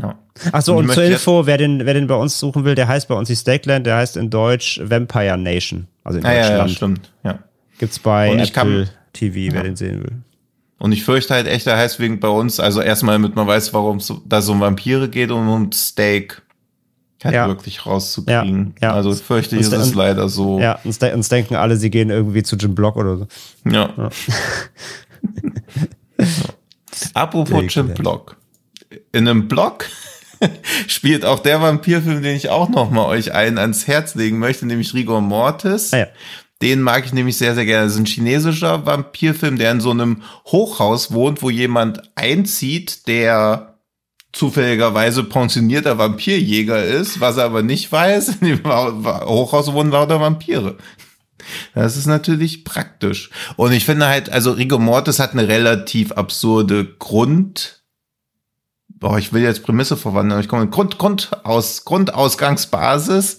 Ja. Ach so, Und und, zur Info, wer den, wer den bei uns suchen will, der heißt bei uns die Stakeland, der heißt in Deutsch Vampire Nation. Also in Ah, ja, ja, Deutschland. stimmt. Ja. Gibt's bei ich kann- Apple TV, wer den sehen will. Und ich fürchte halt echt, der heißt wegen bei uns, also erstmal, damit man weiß, warum es da so um Vampire geht und um Steak halt Ja. wirklich rauszukriegen. Ja, ja. Also fürchte ich, ist es leider so. Ja, uns, de uns denken alle, sie gehen irgendwie zu Jim Block oder so. Ja. Apropos Steak, Jim ja. Block. In einem Block spielt auch der Vampirfilm, den ich auch noch mal euch allen ans Herz legen möchte, nämlich Rigor Mortis. Ah, ja. Den mag ich nämlich sehr, sehr gerne. Das ist ein chinesischer Vampirfilm, der in so einem Hochhaus wohnt, wo jemand einzieht, der zufälligerweise pensionierter Vampirjäger ist, was er aber nicht weiß. In dem Hochhaus wohnen lauter Vampire. Das ist natürlich praktisch. Und ich finde halt, also Rigor Mortis hat eine relativ absurde Grund. Boah, ich will jetzt Prämisse verwandeln, aber ich komme Grund, Grund aus, Grundausgangsbasis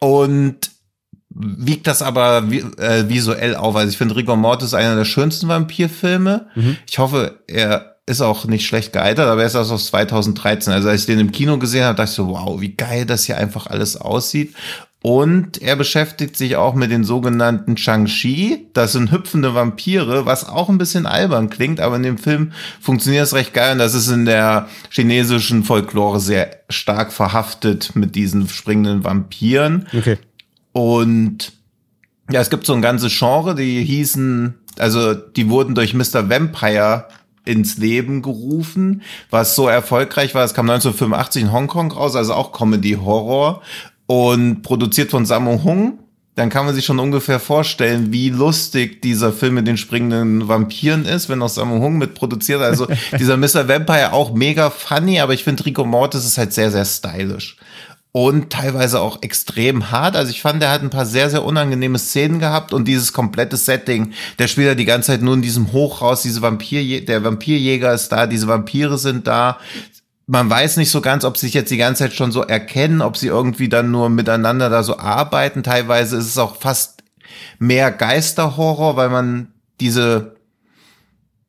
und wiegt das aber äh, visuell auf. Also ich finde Rigor Mortis einer der schönsten Vampirfilme. Ich hoffe, er ist auch nicht schlecht gealtert, aber er ist aus 2013. Also als ich den im Kino gesehen habe, dachte ich so, wow, wie geil das hier einfach alles aussieht. Und er beschäftigt sich auch mit den sogenannten Shang-Chi. Das sind hüpfende Vampire, was auch ein bisschen albern klingt, aber in dem Film funktioniert es recht geil. Und das ist in der chinesischen Folklore sehr stark verhaftet mit diesen springenden Vampiren. Okay. Und ja, es gibt so ein ganzes Genre, die hießen, also die wurden durch Mr. Vampire ins Leben gerufen, was so erfolgreich war. Es kam 1985 in Hongkong raus, also auch Comedy-Horror und produziert von Sammo Hung. dann kann man sich schon ungefähr vorstellen, wie lustig dieser Film mit den springenden Vampiren ist, wenn auch Sammo Hung mitproduziert. Also dieser Mr. Vampire auch mega funny, aber ich finde Rico Mortis ist halt sehr, sehr stylisch. Und teilweise auch extrem hart. Also ich fand, der hat ein paar sehr, sehr unangenehme Szenen gehabt und dieses komplette Setting, der spielt ja die ganze Zeit nur in diesem Hochhaus, diese Vampir, der Vampirjäger ist da, diese Vampire sind da, man weiß nicht so ganz, ob sie sich jetzt die ganze Zeit schon so erkennen, ob sie irgendwie dann nur miteinander da so arbeiten. Teilweise ist es auch fast mehr Geisterhorror, weil man diese,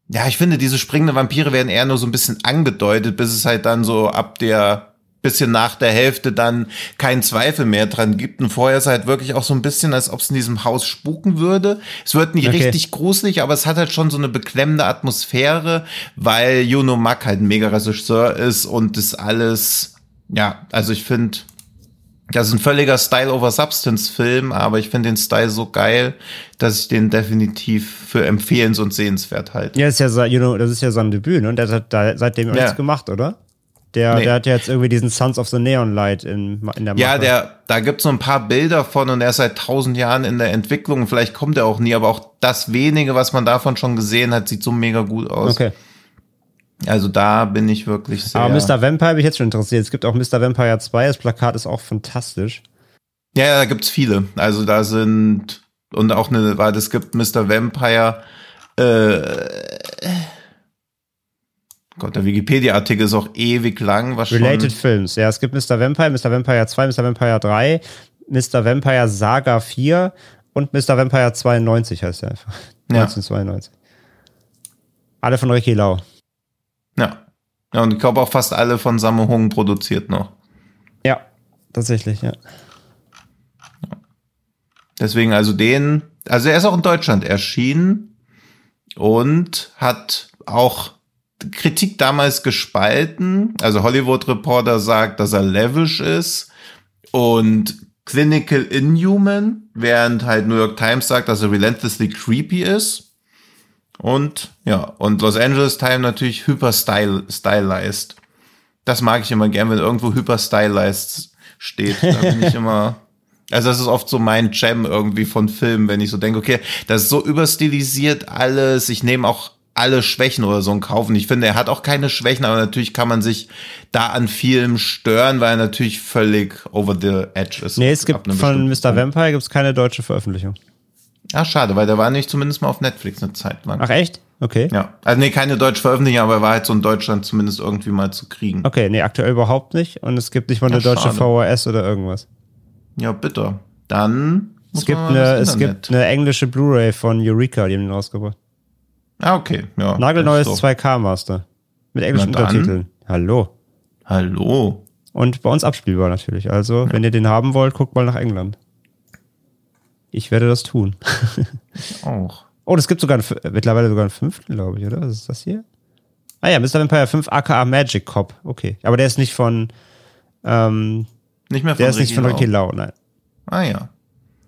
ja, ich finde, diese springenden Vampire werden eher nur so ein bisschen angedeutet, bis es halt dann so ab der bisschen nach der Hälfte dann keinen Zweifel mehr dran gibt. Und vorher ist halt wirklich auch so ein bisschen, als ob es in diesem Haus spuken würde. Es wird nicht okay. richtig gruselig, aber es hat halt schon so eine beklemmende Atmosphäre, weil Juno Mack halt ein mega Regisseur ist und das alles, ja, also ich finde, das ist ein völliger Style over Substance Film, aber ich finde den Style so geil, dass ich den definitiv für empfehlens- und sehenswert halte. Ja, das ist ja, you know, das ist ja sein Debüt, ne? Der hat da seitdem ja. nichts gemacht, oder? Der, nee. der hat ja jetzt irgendwie diesen Sons of the Neon Light in, in der Mache. Ja, der, da gibt's so ein paar Bilder von und er ist seit tausend Jahren in der Entwicklung. Vielleicht kommt er auch nie, aber auch das wenige, was man davon schon gesehen hat, sieht so mega gut aus. Okay. Also da bin ich wirklich sehr. Aber Mr. Vampire habe ich jetzt schon interessiert. Es gibt auch Mr. Vampire 2, das Plakat ist auch fantastisch. Ja, ja da gibt's viele. Also da sind, und auch eine, weil es gibt Mr. Vampire, äh, Gott, der Wikipedia-Artikel ist auch ewig lang. Was Related schon? Films, ja, es gibt Mr. Vampire, Mr. Vampire 2, Mr. Vampire 3, Mr. Vampire Saga 4 und Mr. Vampire 92 heißt er einfach. Ja. 1992. Alle von Ricky Lau. Ja. Ja, und ich glaube auch fast alle von Sammo Hung produziert noch. Ja, tatsächlich, ja. Deswegen also den, also er ist auch in Deutschland erschienen und hat auch Kritik damals gespalten. Also Hollywood Reporter sagt, dass er lavish ist und clinical inhuman, während halt New York Times sagt, dass er relentlessly creepy ist. Und ja, und Los Angeles Times natürlich hyper style, stylized. Das mag ich immer gern, wenn irgendwo hyper stylized steht. Da bin ich immer also das ist oft so mein Jam irgendwie von Filmen, wenn ich so denke, okay, das ist so überstilisiert alles. Ich nehme auch alle Schwächen oder so kaufen. Ich finde, er hat auch keine Schwächen, aber natürlich kann man sich da an vielem stören, weil er natürlich völlig over the edge ist. Nee, es gibt von Mr. Vampire gibt's keine deutsche Veröffentlichung. Ah, schade, weil der war nicht zumindest mal auf Netflix eine Zeit lang. Ach echt? Okay. Ja. Also nee, keine deutsche Veröffentlichung, aber er war halt so in Deutschland zumindest irgendwie mal zu kriegen. Okay, nee, aktuell überhaupt nicht. Und es gibt nicht mal eine ja, deutsche schade. VHS oder irgendwas. Ja, bitte. Dann. Es gibt, eine, es gibt eine englische Blu-ray von Eureka, die haben den rausgebracht. Ah, okay. Ja, Nagelneues so. 2K Master. Mit englischen Untertiteln. Hallo. Hallo. Und bei uns abspielbar natürlich. Also, ja. wenn ihr den haben wollt, guckt mal nach England. Ich werde das tun. auch. Oh, das gibt sogar einen, mittlerweile sogar einen fünften, glaube ich, oder? Was ist das hier? Ah ja, Mr. Vampire 5 aka Magic Cop. Okay. Aber der ist nicht von. Ähm, nicht mehr von Der ist nicht von Ricky Lau, nein. Ah ja.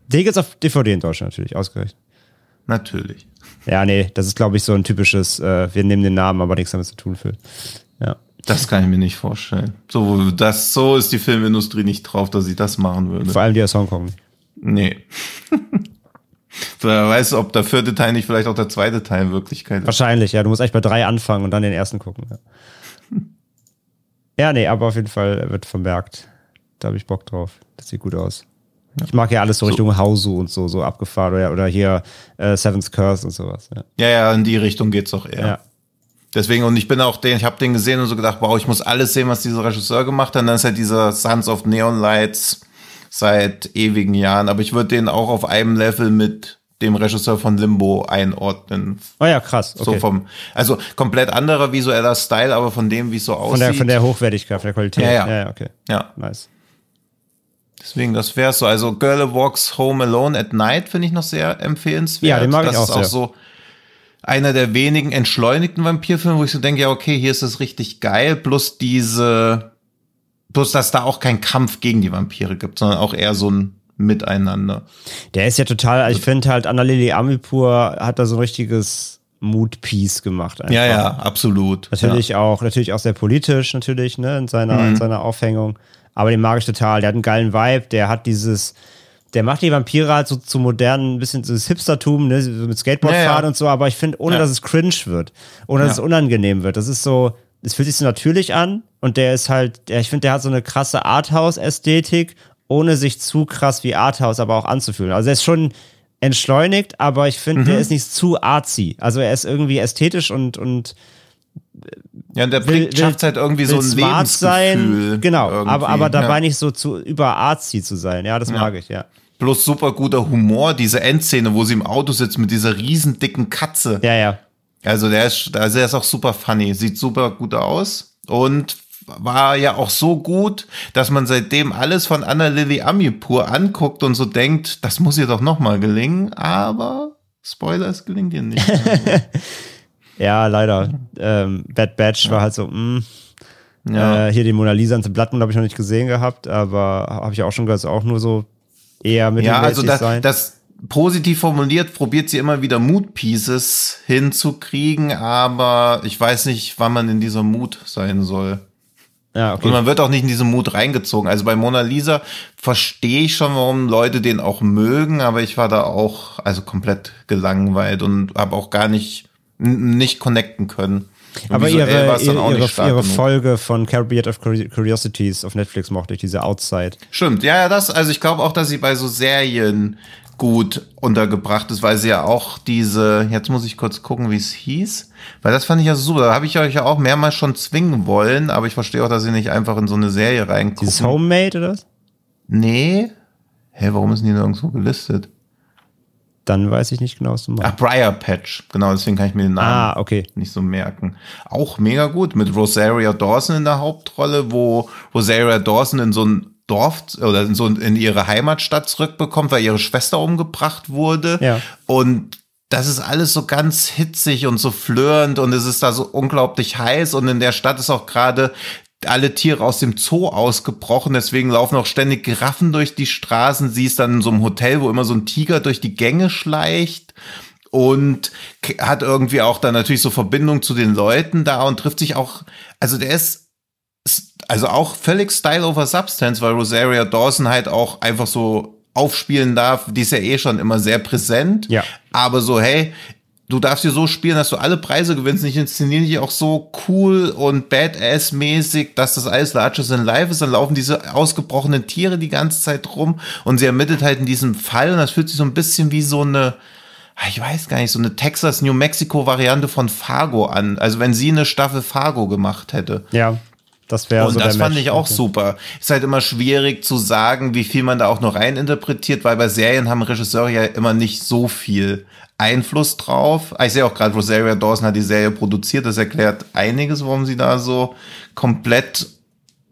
Den gibt's auf DVD in Deutschland natürlich, ausgerechnet. Natürlich. Ja, nee, das ist, glaube ich, so ein typisches, äh, wir nehmen den Namen, aber nichts damit zu tun für. Ja. Das kann ich mir nicht vorstellen. So, das, so ist die Filmindustrie nicht drauf, dass ich das machen würde. Vor allem die aus Hongkong. Nee. Wer weiß, ob der vierte Teil nicht vielleicht auch der zweite Teil in Wirklichkeit ist. Wahrscheinlich, ja. Du musst eigentlich bei drei anfangen und dann den ersten gucken. Ja, ja nee, aber auf jeden Fall wird vermerkt. Da habe ich Bock drauf. Das sieht gut aus. Ich mag ja alles so Richtung so. Hausu und so, so abgefahren oder, oder hier äh, Seven's Curse und sowas. Ja. ja, ja, in die Richtung geht's auch eher. Ja. Deswegen, und ich bin auch den, ich habe den gesehen und so gedacht, wow, ich muss alles sehen, was dieser Regisseur gemacht hat. Und dann ist halt dieser Sons of Neon Lights seit ewigen Jahren. Aber ich würde den auch auf einem Level mit dem Regisseur von Limbo einordnen. Oh ja, krass. Okay. So vom, also komplett anderer visueller Style, aber von dem, wie es so aussieht. Von der, von der Hochwertigkeit, von der Qualität. Ja, ja. ja, okay. Ja. Nice. Deswegen, das wäre so. Also Girl Walks Home Alone at Night finde ich noch sehr empfehlenswert. Ja, den mag das ich auch ist auch so einer der wenigen entschleunigten Vampirfilme, wo ich so denke, ja, okay, hier ist es richtig geil. Plus diese, plus dass da auch kein Kampf gegen die Vampire gibt, sondern auch eher so ein Miteinander. Der ist ja total, ich finde halt, Annalili Amipur hat da so ein richtiges Mood-Piece gemacht. Einfach. Ja, ja, absolut. Natürlich ja. auch, natürlich auch sehr politisch, natürlich, ne, in seiner, mhm. in seiner Aufhängung. Aber den mag ich total. Der hat einen geilen Vibe, der hat dieses, der macht die Vampire halt so zu modernen, ein bisschen so das Hipstertum, ne, so mit Skateboardfahren Ja, ja. und so, aber ich finde, ohne Ja. dass es cringe wird, ohne dass es unangenehm wird. Das ist so, es fühlt sich so natürlich an und der ist halt, der, ich finde, der hat so eine krasse Arthouse-Ästhetik, ohne sich zu krass wie Arthouse aber auch anzufühlen. Also er ist schon entschleunigt, aber ich finde, Mhm. der ist nicht zu artsy. Also er ist irgendwie ästhetisch und, und Ja, und der bringt, schafft halt irgendwie so ein smart Lebensgefühl. sein. Genau, irgendwie. aber, aber dabei ja. nicht so zu über artsy zu sein. Ja, das mag ich, ja. Plus super guter Humor, diese Endszene, wo sie im Auto sitzt mit dieser riesen dicken Katze. Ja, ja. Also der ist, also der ist auch super funny, sieht super gut aus und war ja auch so gut, dass man seitdem alles von Anna Lily Amipur anguckt und so denkt, das muss ihr doch noch mal gelingen, aber Spoiler, es gelingt ihr nicht. Ja, leider. Ähm, Bad Batch war halt so, mh. ja. Äh, hier die Mona Lisa und Blood Moon habe ich noch nicht gesehen gehabt, aber habe ich auch schon gehört, ist auch nur so eher ja, mittelmäßig also das, sein. das positiv formuliert probiert sie immer wieder Mood Pieces hinzukriegen, aber ich weiß nicht, wann man in dieser Mut sein soll. ja, okay. Und man wird auch nicht in diesen Mut reingezogen. Also bei Mona Lisa verstehe ich schon, warum Leute den auch mögen, aber ich war da auch also komplett gelangweilt und habe auch gar nicht nicht connecten können. Und aber visuell ihre, ihre, ihre. Folge von Caribbean of Curi- Curiosities auf Netflix mochte ich, diese Outside. Stimmt, ja, ja, das, also ich glaube auch, dass sie bei so Serien gut untergebracht ist, weil sie ja auch diese, jetzt muss ich kurz gucken, wie es hieß, weil das fand ich ja super, da habe ich euch ja auch mehrmals schon zwingen wollen, aber ich verstehe auch, dass sie nicht einfach in so eine Serie reingucken. Dieses Homemade oder was? Nee. Hä, warum ist denn die nirgendwo gelistet? Dann weiß ich nicht genau, was du Ach, meinst. Briar Patch. Genau, deswegen kann ich mir den Namen Ah, okay. nicht so merken. Auch mega gut mit Rosaria Dawson in der Hauptrolle, wo Rosaria Dawson in so ein Dorf oder in so in ihre Heimatstadt zurückbekommt, weil ihre Schwester umgebracht wurde. Ja. Und das ist alles so ganz hitzig und so flirrend und es ist da so unglaublich heiß und in der Stadt ist auch gerade alle Tiere aus dem Zoo ausgebrochen, deswegen laufen auch ständig Giraffen durch die Straßen. Sie ist dann in so einem Hotel, wo immer so ein Tiger durch die Gänge schleicht und hat irgendwie auch dann natürlich so Verbindung zu den Leuten da und trifft sich auch, also der ist also auch völlig Style over Substance, weil Rosaria Dawson halt auch einfach so aufspielen darf, die ist ja eh schon immer sehr präsent, Ja. aber so, hey, du darfst hier so spielen, dass du alle Preise gewinnst. Ich inszeniere dich auch so cool und badass-mäßig, dass das alles larger than life ist. Dann laufen diese ausgebrochenen Tiere die ganze Zeit rum und sie ermittelt halt in diesem Fall und das fühlt sich so ein bisschen wie so eine, ah, ich weiß gar nicht, so eine Texas-New Mexico-Variante von Fargo an. Also wenn sie eine Staffel Fargo gemacht hätte. Ja, das wäre Und so das der fand Match. ich auch super. Ist halt immer schwierig zu sagen, wie viel man da auch noch reininterpretiert, weil bei Serien haben Regisseure ja immer nicht so viel Einfluss drauf. Ah, Ich sehe auch gerade, Rosaria Dawson hat die Serie produziert. Das erklärt einiges, warum sie da so komplett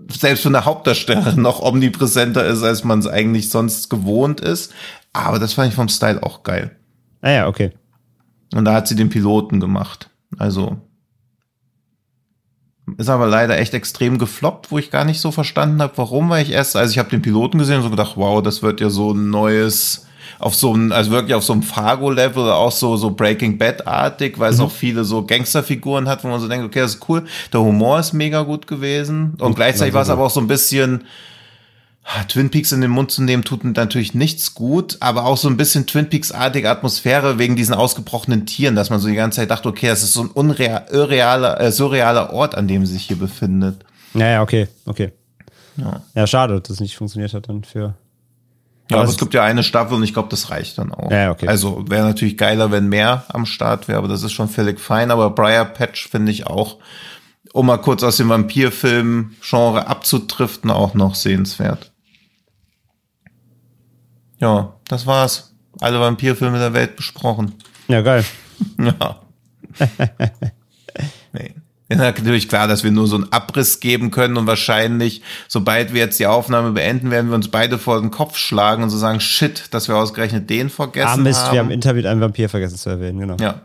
selbst für eine Hauptdarstellerin noch omnipräsenter ist, als man es eigentlich sonst gewohnt ist. Aber das fand ich vom Style auch geil. Ah ja, okay. Und da hat sie den Piloten gemacht. Also ist aber leider echt extrem gefloppt, wo ich gar nicht so verstanden habe, warum, weil ich erst, also ich habe den Piloten gesehen und so gedacht, wow, das wird ja so ein neues, auf so einem, also wirklich auf so einem Fargo-Level, auch so, so Breaking Bad-artig, weil es auch viele so Gangsterfiguren hat, wo man so denkt, okay, das ist cool. Der Humor ist mega gut gewesen. Und gleichzeitig war es aber auch so ein bisschen, Twin Peaks in den Mund zu nehmen, tut natürlich nichts gut, aber auch so ein bisschen Twin Peaks-artige Atmosphäre wegen diesen ausgebrochenen Tieren, dass man so die ganze Zeit dachte, okay, das ist so ein unreal, irrealer, äh, surrealer Ort, an dem sie sich hier befindet. Ja, ja, okay, okay. Ja. Ja, schade, dass es nicht funktioniert hat dann für. Ja, Aber aber es- es gibt ja eine Staffel und ich glaube, das reicht dann auch. Ja, okay. Also wäre natürlich geiler, wenn mehr am Start wäre, aber das ist schon völlig fein. Aber Briar Patch finde ich auch, um mal kurz aus dem Vampirfilm-Genre abzutriften, auch noch sehenswert. Ja, das war's. Alle Vampirfilme der Welt besprochen. Ja, geil. Ja. nee. Ja, natürlich klar, dass wir nur so einen Abriss geben können und wahrscheinlich, sobald wir jetzt die Aufnahme beenden, werden wir uns beide vor den Kopf schlagen und so sagen, shit, dass wir ausgerechnet den vergessen Ah, Mist, haben. wir haben im Interview einen Vampir vergessen zu erwähnen, genau. ja.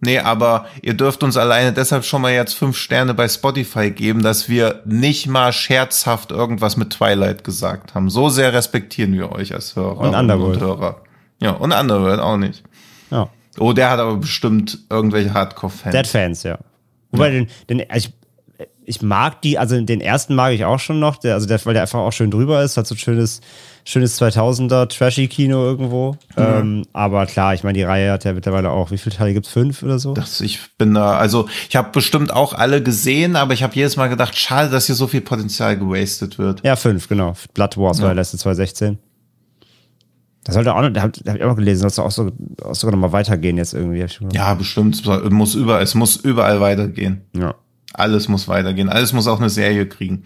Nee, aber ihr dürft uns alleine deshalb schon mal jetzt fünf Sterne bei Spotify geben, dass wir nicht mal scherzhaft irgendwas mit Twilight gesagt haben. So sehr respektieren wir euch als Hörer Und Underworld. Hörer. Ja, und Underworld auch nicht. Ja. Oh, der hat aber bestimmt irgendwelche Hardcore-Fans. Dead Fans, ja. Wobei den, den, also ich, ich mag die, also den ersten mag ich auch schon noch, der, also der, weil der einfach auch schön drüber ist, hat so ein schönes, schönes 2000er Trashy-Kino irgendwo. Mhm. Ähm, aber klar, ich meine, die Reihe hat ja mittlerweile auch, wie viele Teile gibt's Fünf oder so? Das, ich bin da, also ich habe bestimmt auch alle gesehen, aber ich habe jedes Mal gedacht, schade, dass hier so viel Potenzial gewastet wird. Ja, fünf, genau. Blood Wars ja. war der letzte 2016. Das sollte auch noch, da habe hab ich auch noch gelesen, dass auch, so, auch sogar noch mal weitergehen jetzt irgendwie. Ja, bestimmt. Es muss, überall, es muss überall weitergehen. Ja. Alles muss weitergehen. Alles muss auch eine Serie kriegen.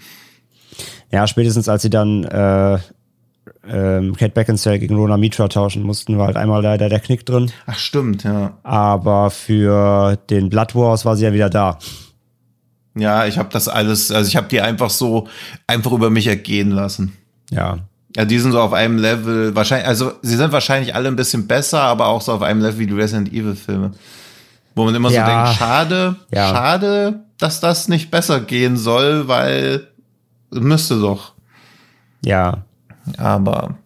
Ja, spätestens als sie dann äh, ähm, Kate Beckinsale gegen Rona Mitra tauschen mussten, war halt einmal leider der Knick drin. Ach, stimmt, ja. Aber für den Blood Wars war sie ja wieder da. Ja, ich habe das alles, also ich habe die einfach so einfach über mich ergehen lassen. Ja. Ja, die sind so auf einem Level, wahrscheinlich, also sie sind wahrscheinlich alle ein bisschen besser, aber auch so auf einem Level wie die Resident Evil Filme. Wo man immer ja. so denkt, schade, ja. schade, dass das nicht besser gehen soll, weil müsste doch. Ja. Aber.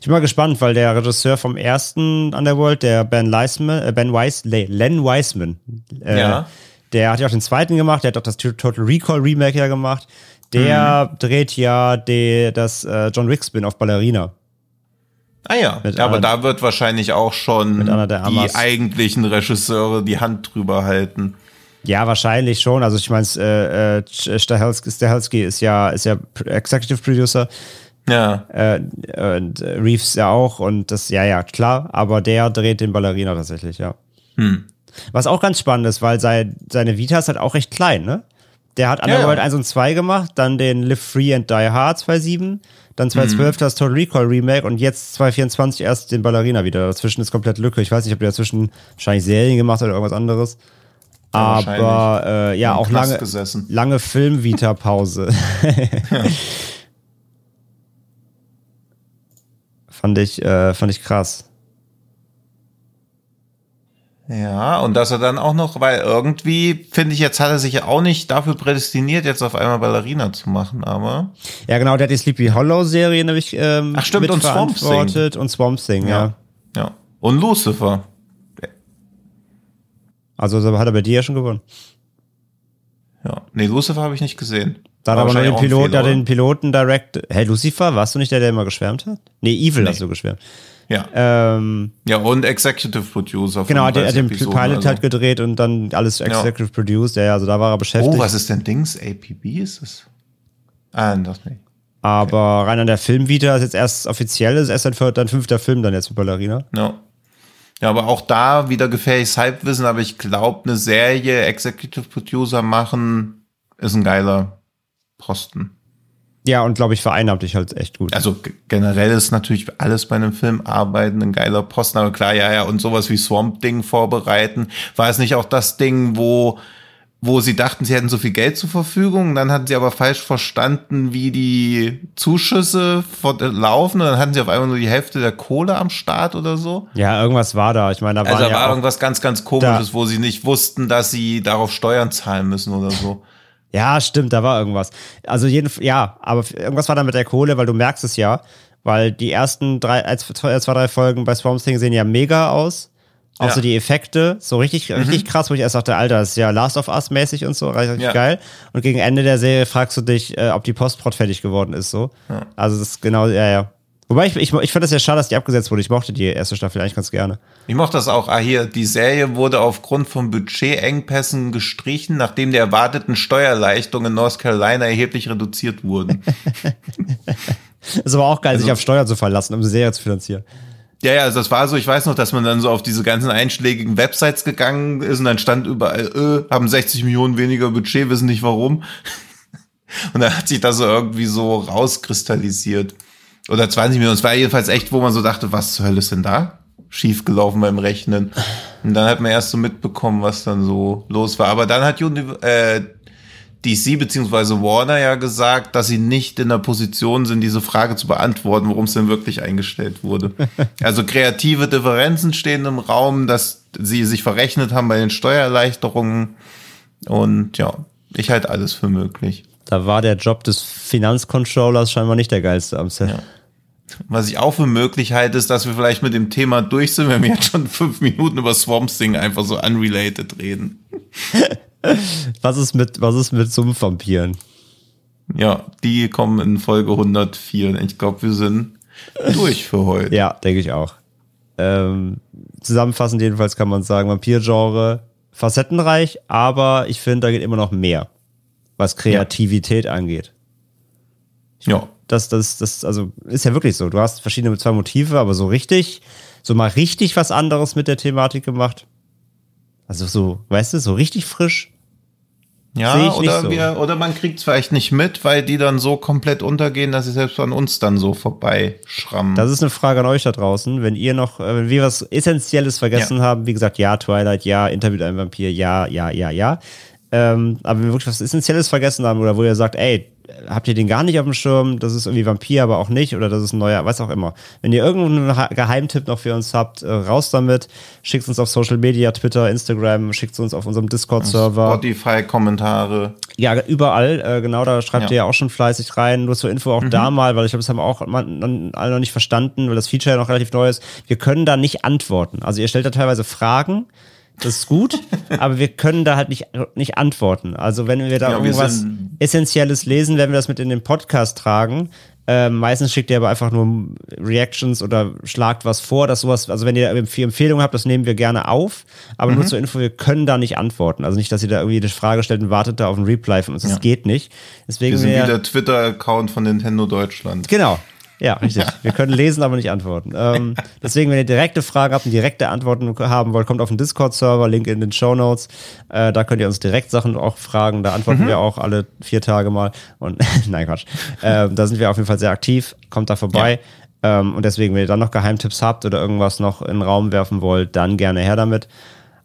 Ich bin mal gespannt, weil der Regisseur vom ersten Underworld, der Ben Weisman, äh, Ben Weiss, Len Weisman, äh, ja. der hat ja auch den zweiten gemacht, der hat auch das Total Recall Remake ja gemacht. Der mhm. dreht ja die, das äh, John Wick Spin auf Ballerina. Ah ja, mit aber da wird wahrscheinlich auch schon die eigentlichen Regisseure die Hand drüber halten. Ja, wahrscheinlich schon. Also ich meine, äh, äh, Stahelski ist ja, ist ja Executive Producer. Ja. Äh, und Reeves ja auch. Und das, ja, ja, klar. Aber der dreht den Ballerina tatsächlich, ja. Hm. Was auch ganz spannend ist, weil sein, seine Vita ist halt auch recht klein, ne? Der hat Underworld ja, ja. 1 und 2 gemacht, dann den Live Free and Die Hard 2.7 dann 2012 mhm. das Total Recall Remake und jetzt 2024 erst den Ballerina wieder. Dazwischen ist komplett Lücke. Ich weiß nicht, ob der dazwischen wahrscheinlich Serien gemacht oder irgendwas anderes. Aber äh, ja, auch lange, lange Film-Vita-Pause. ja. fand, ich, äh, fand ich krass. Ja, und dass er dann auch noch, weil irgendwie, finde ich, jetzt hat er sich ja auch nicht dafür prädestiniert, jetzt auf einmal Ballerina zu machen, aber. Ja, genau, der hat die Sleepy Hollow-Serie nämlich ähm, Ach, stimmt, und Swamp Thing. Und Swamp Thing, ja. ja. Ja. Und Lucifer. Also hat er bei dir ja schon gewonnen. Ja. Nee, Lucifer habe ich nicht gesehen. Da hat aber nur den, Pilot, da den Piloten direkt. Hey, Lucifer, warst du nicht der, der immer geschwärmt hat? Nee, Evil nee. hast du geschwärmt. Ja. Ähm, ja, und Executive Producer. Genau, er hat den Pilot also. halt gedreht und dann alles Executive ja. Produced. Ja, also da war er beschäftigt. Oh, was ist denn Dings? APB ist es? Ah, das nicht. Aber okay. rein an der Filmvita ist jetzt erst offiziell, ist erst ein, dein fünfter Film dann jetzt mit Ballerina. Ja. Ja, aber auch da wieder gefährliches Halbwissen, aber ich glaube, eine Serie Executive Producer machen ist ein geiler Posten. Ja, und glaube ich, vereinnahmt dich halt echt gut. Also generell ist natürlich alles bei einem Film arbeiten ein geiler Posten, aber klar, ja, ja, und sowas wie Swamp Ding vorbereiten. War es nicht auch das Ding, wo, wo sie dachten, sie hätten so viel Geld zur Verfügung, dann hatten sie aber falsch verstanden, wie die Zuschüsse laufen und dann hatten sie auf einmal nur die Hälfte der Kohle am Start oder so. Ja, irgendwas war da. Ich meine, da war also da war irgendwas ganz, ganz komisches, wo sie nicht wussten, dass sie darauf Steuern zahlen müssen oder so. Ja, stimmt, da war irgendwas. Also jeden, ja, aber irgendwas war da mit der Kohle, weil du merkst es ja, weil die ersten drei, zwei, drei Folgen bei Swamp Thing sehen ja mega aus. Auch ja. so die Effekte, so richtig, mhm. richtig krass, wo ich erst dachte, Alter, das ist ja Last of Us mäßig und so, richtig ja. geil. Und gegen Ende der Serie fragst du dich, äh, ob die Postprod fertig geworden ist, so. Ja. Also das ist genau, ja, ja. Wobei ich, ich, ich fand das ja schade, dass die abgesetzt wurde. Ich mochte die erste Staffel eigentlich ganz gerne. Ich mochte das auch. Ah, hier, die Serie wurde aufgrund von Budgetengpässen gestrichen, nachdem die erwarteten Steuerleistungen in North Carolina erheblich reduziert wurden. Es war auch geil, also, sich auf Steuer zu verlassen, um eine Serie zu finanzieren. Ja, ja, also das war so, ich weiß noch, dass man dann so auf diese ganzen einschlägigen Websites gegangen ist und dann stand überall, äh, haben 60 Millionen weniger Budget, wissen nicht warum. Und dann hat sich das so irgendwie so rauskristallisiert. Oder 20 Millionen. Es war jedenfalls echt, wo man so dachte, was zur Hölle ist denn da? Schief gelaufen beim Rechnen. Und dann hat man erst so mitbekommen, was dann so los war. Aber dann hat äh, DC beziehungsweise Warner ja gesagt, dass sie nicht in der Position sind, diese Frage zu beantworten, worum es denn wirklich eingestellt wurde. Also kreative Differenzen stehen im Raum, dass sie sich verrechnet haben bei den Steuererleichterungen. Und ja, ich halte alles für möglich. Da war der Job des Finanzcontrollers scheinbar nicht der geilste am Set. Ja. Was ich auch für möglich halte, ist, dass wir vielleicht mit dem Thema durch sind, wenn wir jetzt schon fünf Minuten über Swamp Thing einfach so unrelated reden. Was ist mit, was ist mit Sumpfvampiren? Ja, die kommen in Folge 104. Ich glaube, wir sind durch für heute. Ja, denke ich auch. Ähm, zusammenfassend jedenfalls kann man sagen, Vampir-Genre facettenreich, aber ich finde, da geht immer noch mehr, was Kreativität ja. angeht. Ja. Das, das, das, also ist ja wirklich so. Du hast verschiedene zwei Motive, aber so richtig, so mal richtig was anderes mit der Thematik gemacht. Also so, weißt du, so richtig frisch ja, oder, so. wir, oder man kriegt es vielleicht nicht mit, weil die dann so komplett untergehen, dass sie selbst an uns dann so vorbeischrammen. Das ist eine Frage an euch da draußen. Wenn ihr noch, äh, wenn wir was Essentielles vergessen ja. haben, wie gesagt, ja, Twilight, ja, Interview mit einem Vampir, ja, ja, ja, ja. Ähm, aber wenn wir wirklich was Essentielles vergessen haben oder wo ihr sagt, ey, habt ihr den gar nicht auf dem Schirm, das ist irgendwie Vampir, aber auch nicht, oder das ist ein neuer, was auch immer. Wenn ihr irgendeinen Geheimtipp noch für uns habt, äh, raus damit, schickt uns auf Social Media, Twitter, Instagram, schickt uns auf unserem Discord-Server. Spotify-Kommentare. Ja, überall, äh, genau, da schreibt ja. ihr ja auch schon fleißig rein. Nur zur Info auch mhm. da mal, weil ich glaube, das haben auch alle noch nicht verstanden, weil das Feature ja noch relativ neu ist. Wir können da nicht antworten. Also ihr stellt da teilweise Fragen, das ist gut, aber wir können da halt nicht, nicht antworten. Also wenn wir da ja, irgendwas wir Essentielles lesen, werden wir das mit in den Podcast tragen. Ähm, meistens schickt ihr aber einfach nur Reactions oder schlagt was vor, dass sowas, also wenn ihr Empfehlungen habt, das nehmen wir gerne auf, aber mhm. nur zur Info, wir können da nicht antworten. Also nicht, dass ihr da irgendwie eine Frage stellt und wartet da auf ein Reply von uns. Das ja. geht nicht. Deswegen wir sind wie der Twitter-Account von Nintendo Deutschland. Genau. Ja, richtig. Wir können lesen, aber nicht antworten. Ähm, deswegen, wenn ihr direkte Fragen habt und direkte Antworten haben wollt, kommt auf den Discord-Server, Link in den Show Notes. Äh, da könnt ihr uns direkt Sachen auch fragen. Da antworten mhm. wir auch alle vier Tage mal. Und nein, Quatsch. Äh, da sind wir auf jeden Fall sehr aktiv. Kommt da vorbei. Ja. Ähm, und deswegen, wenn ihr dann noch Geheimtipps habt oder irgendwas noch in den Raum werfen wollt, dann gerne her damit.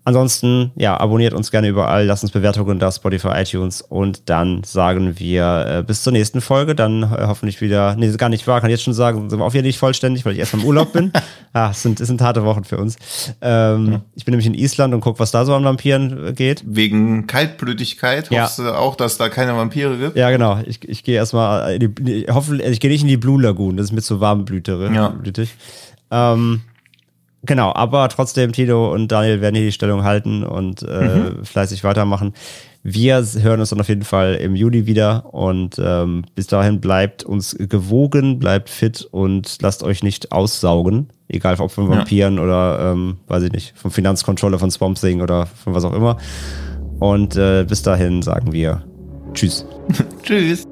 Ansonsten, ja, abonniert uns gerne überall, lasst uns Bewertungen da, Spotify, iTunes und dann sagen wir äh, bis zur nächsten Folge. Dann äh, hoffentlich wieder, nee, gar nicht wahr, kann ich jetzt schon sagen, sind wir auch wieder nicht vollständig, weil ich erst im Urlaub bin. ah, es sind, es sind harte Wochen für uns. Ähm, ja. Ich bin nämlich in Island und gucke, was da so an Vampiren äh, geht. Wegen Kaltblütigkeit ja. hoffst du auch, dass da keine Vampire gibt? Ja, genau. Ich, ich gehe erstmal, in die, ich hoffe, ich gehe nicht in die Blue Lagoon, das ist mir zu warmblütig. Ja. Blütig. Ähm, Genau, aber trotzdem, Tito und Daniel werden hier die Stellung halten und äh, mhm. fleißig weitermachen. Wir hören uns dann auf jeden Fall im Juli wieder und ähm, bis dahin bleibt uns gewogen, bleibt fit und lasst euch nicht aussaugen, egal ob von Vampiren ja. oder, ähm, weiß ich nicht, vom Finanzcontroller von Swamp Thing oder von was auch immer. Und äh, bis dahin sagen wir Tschüss. Tschüss.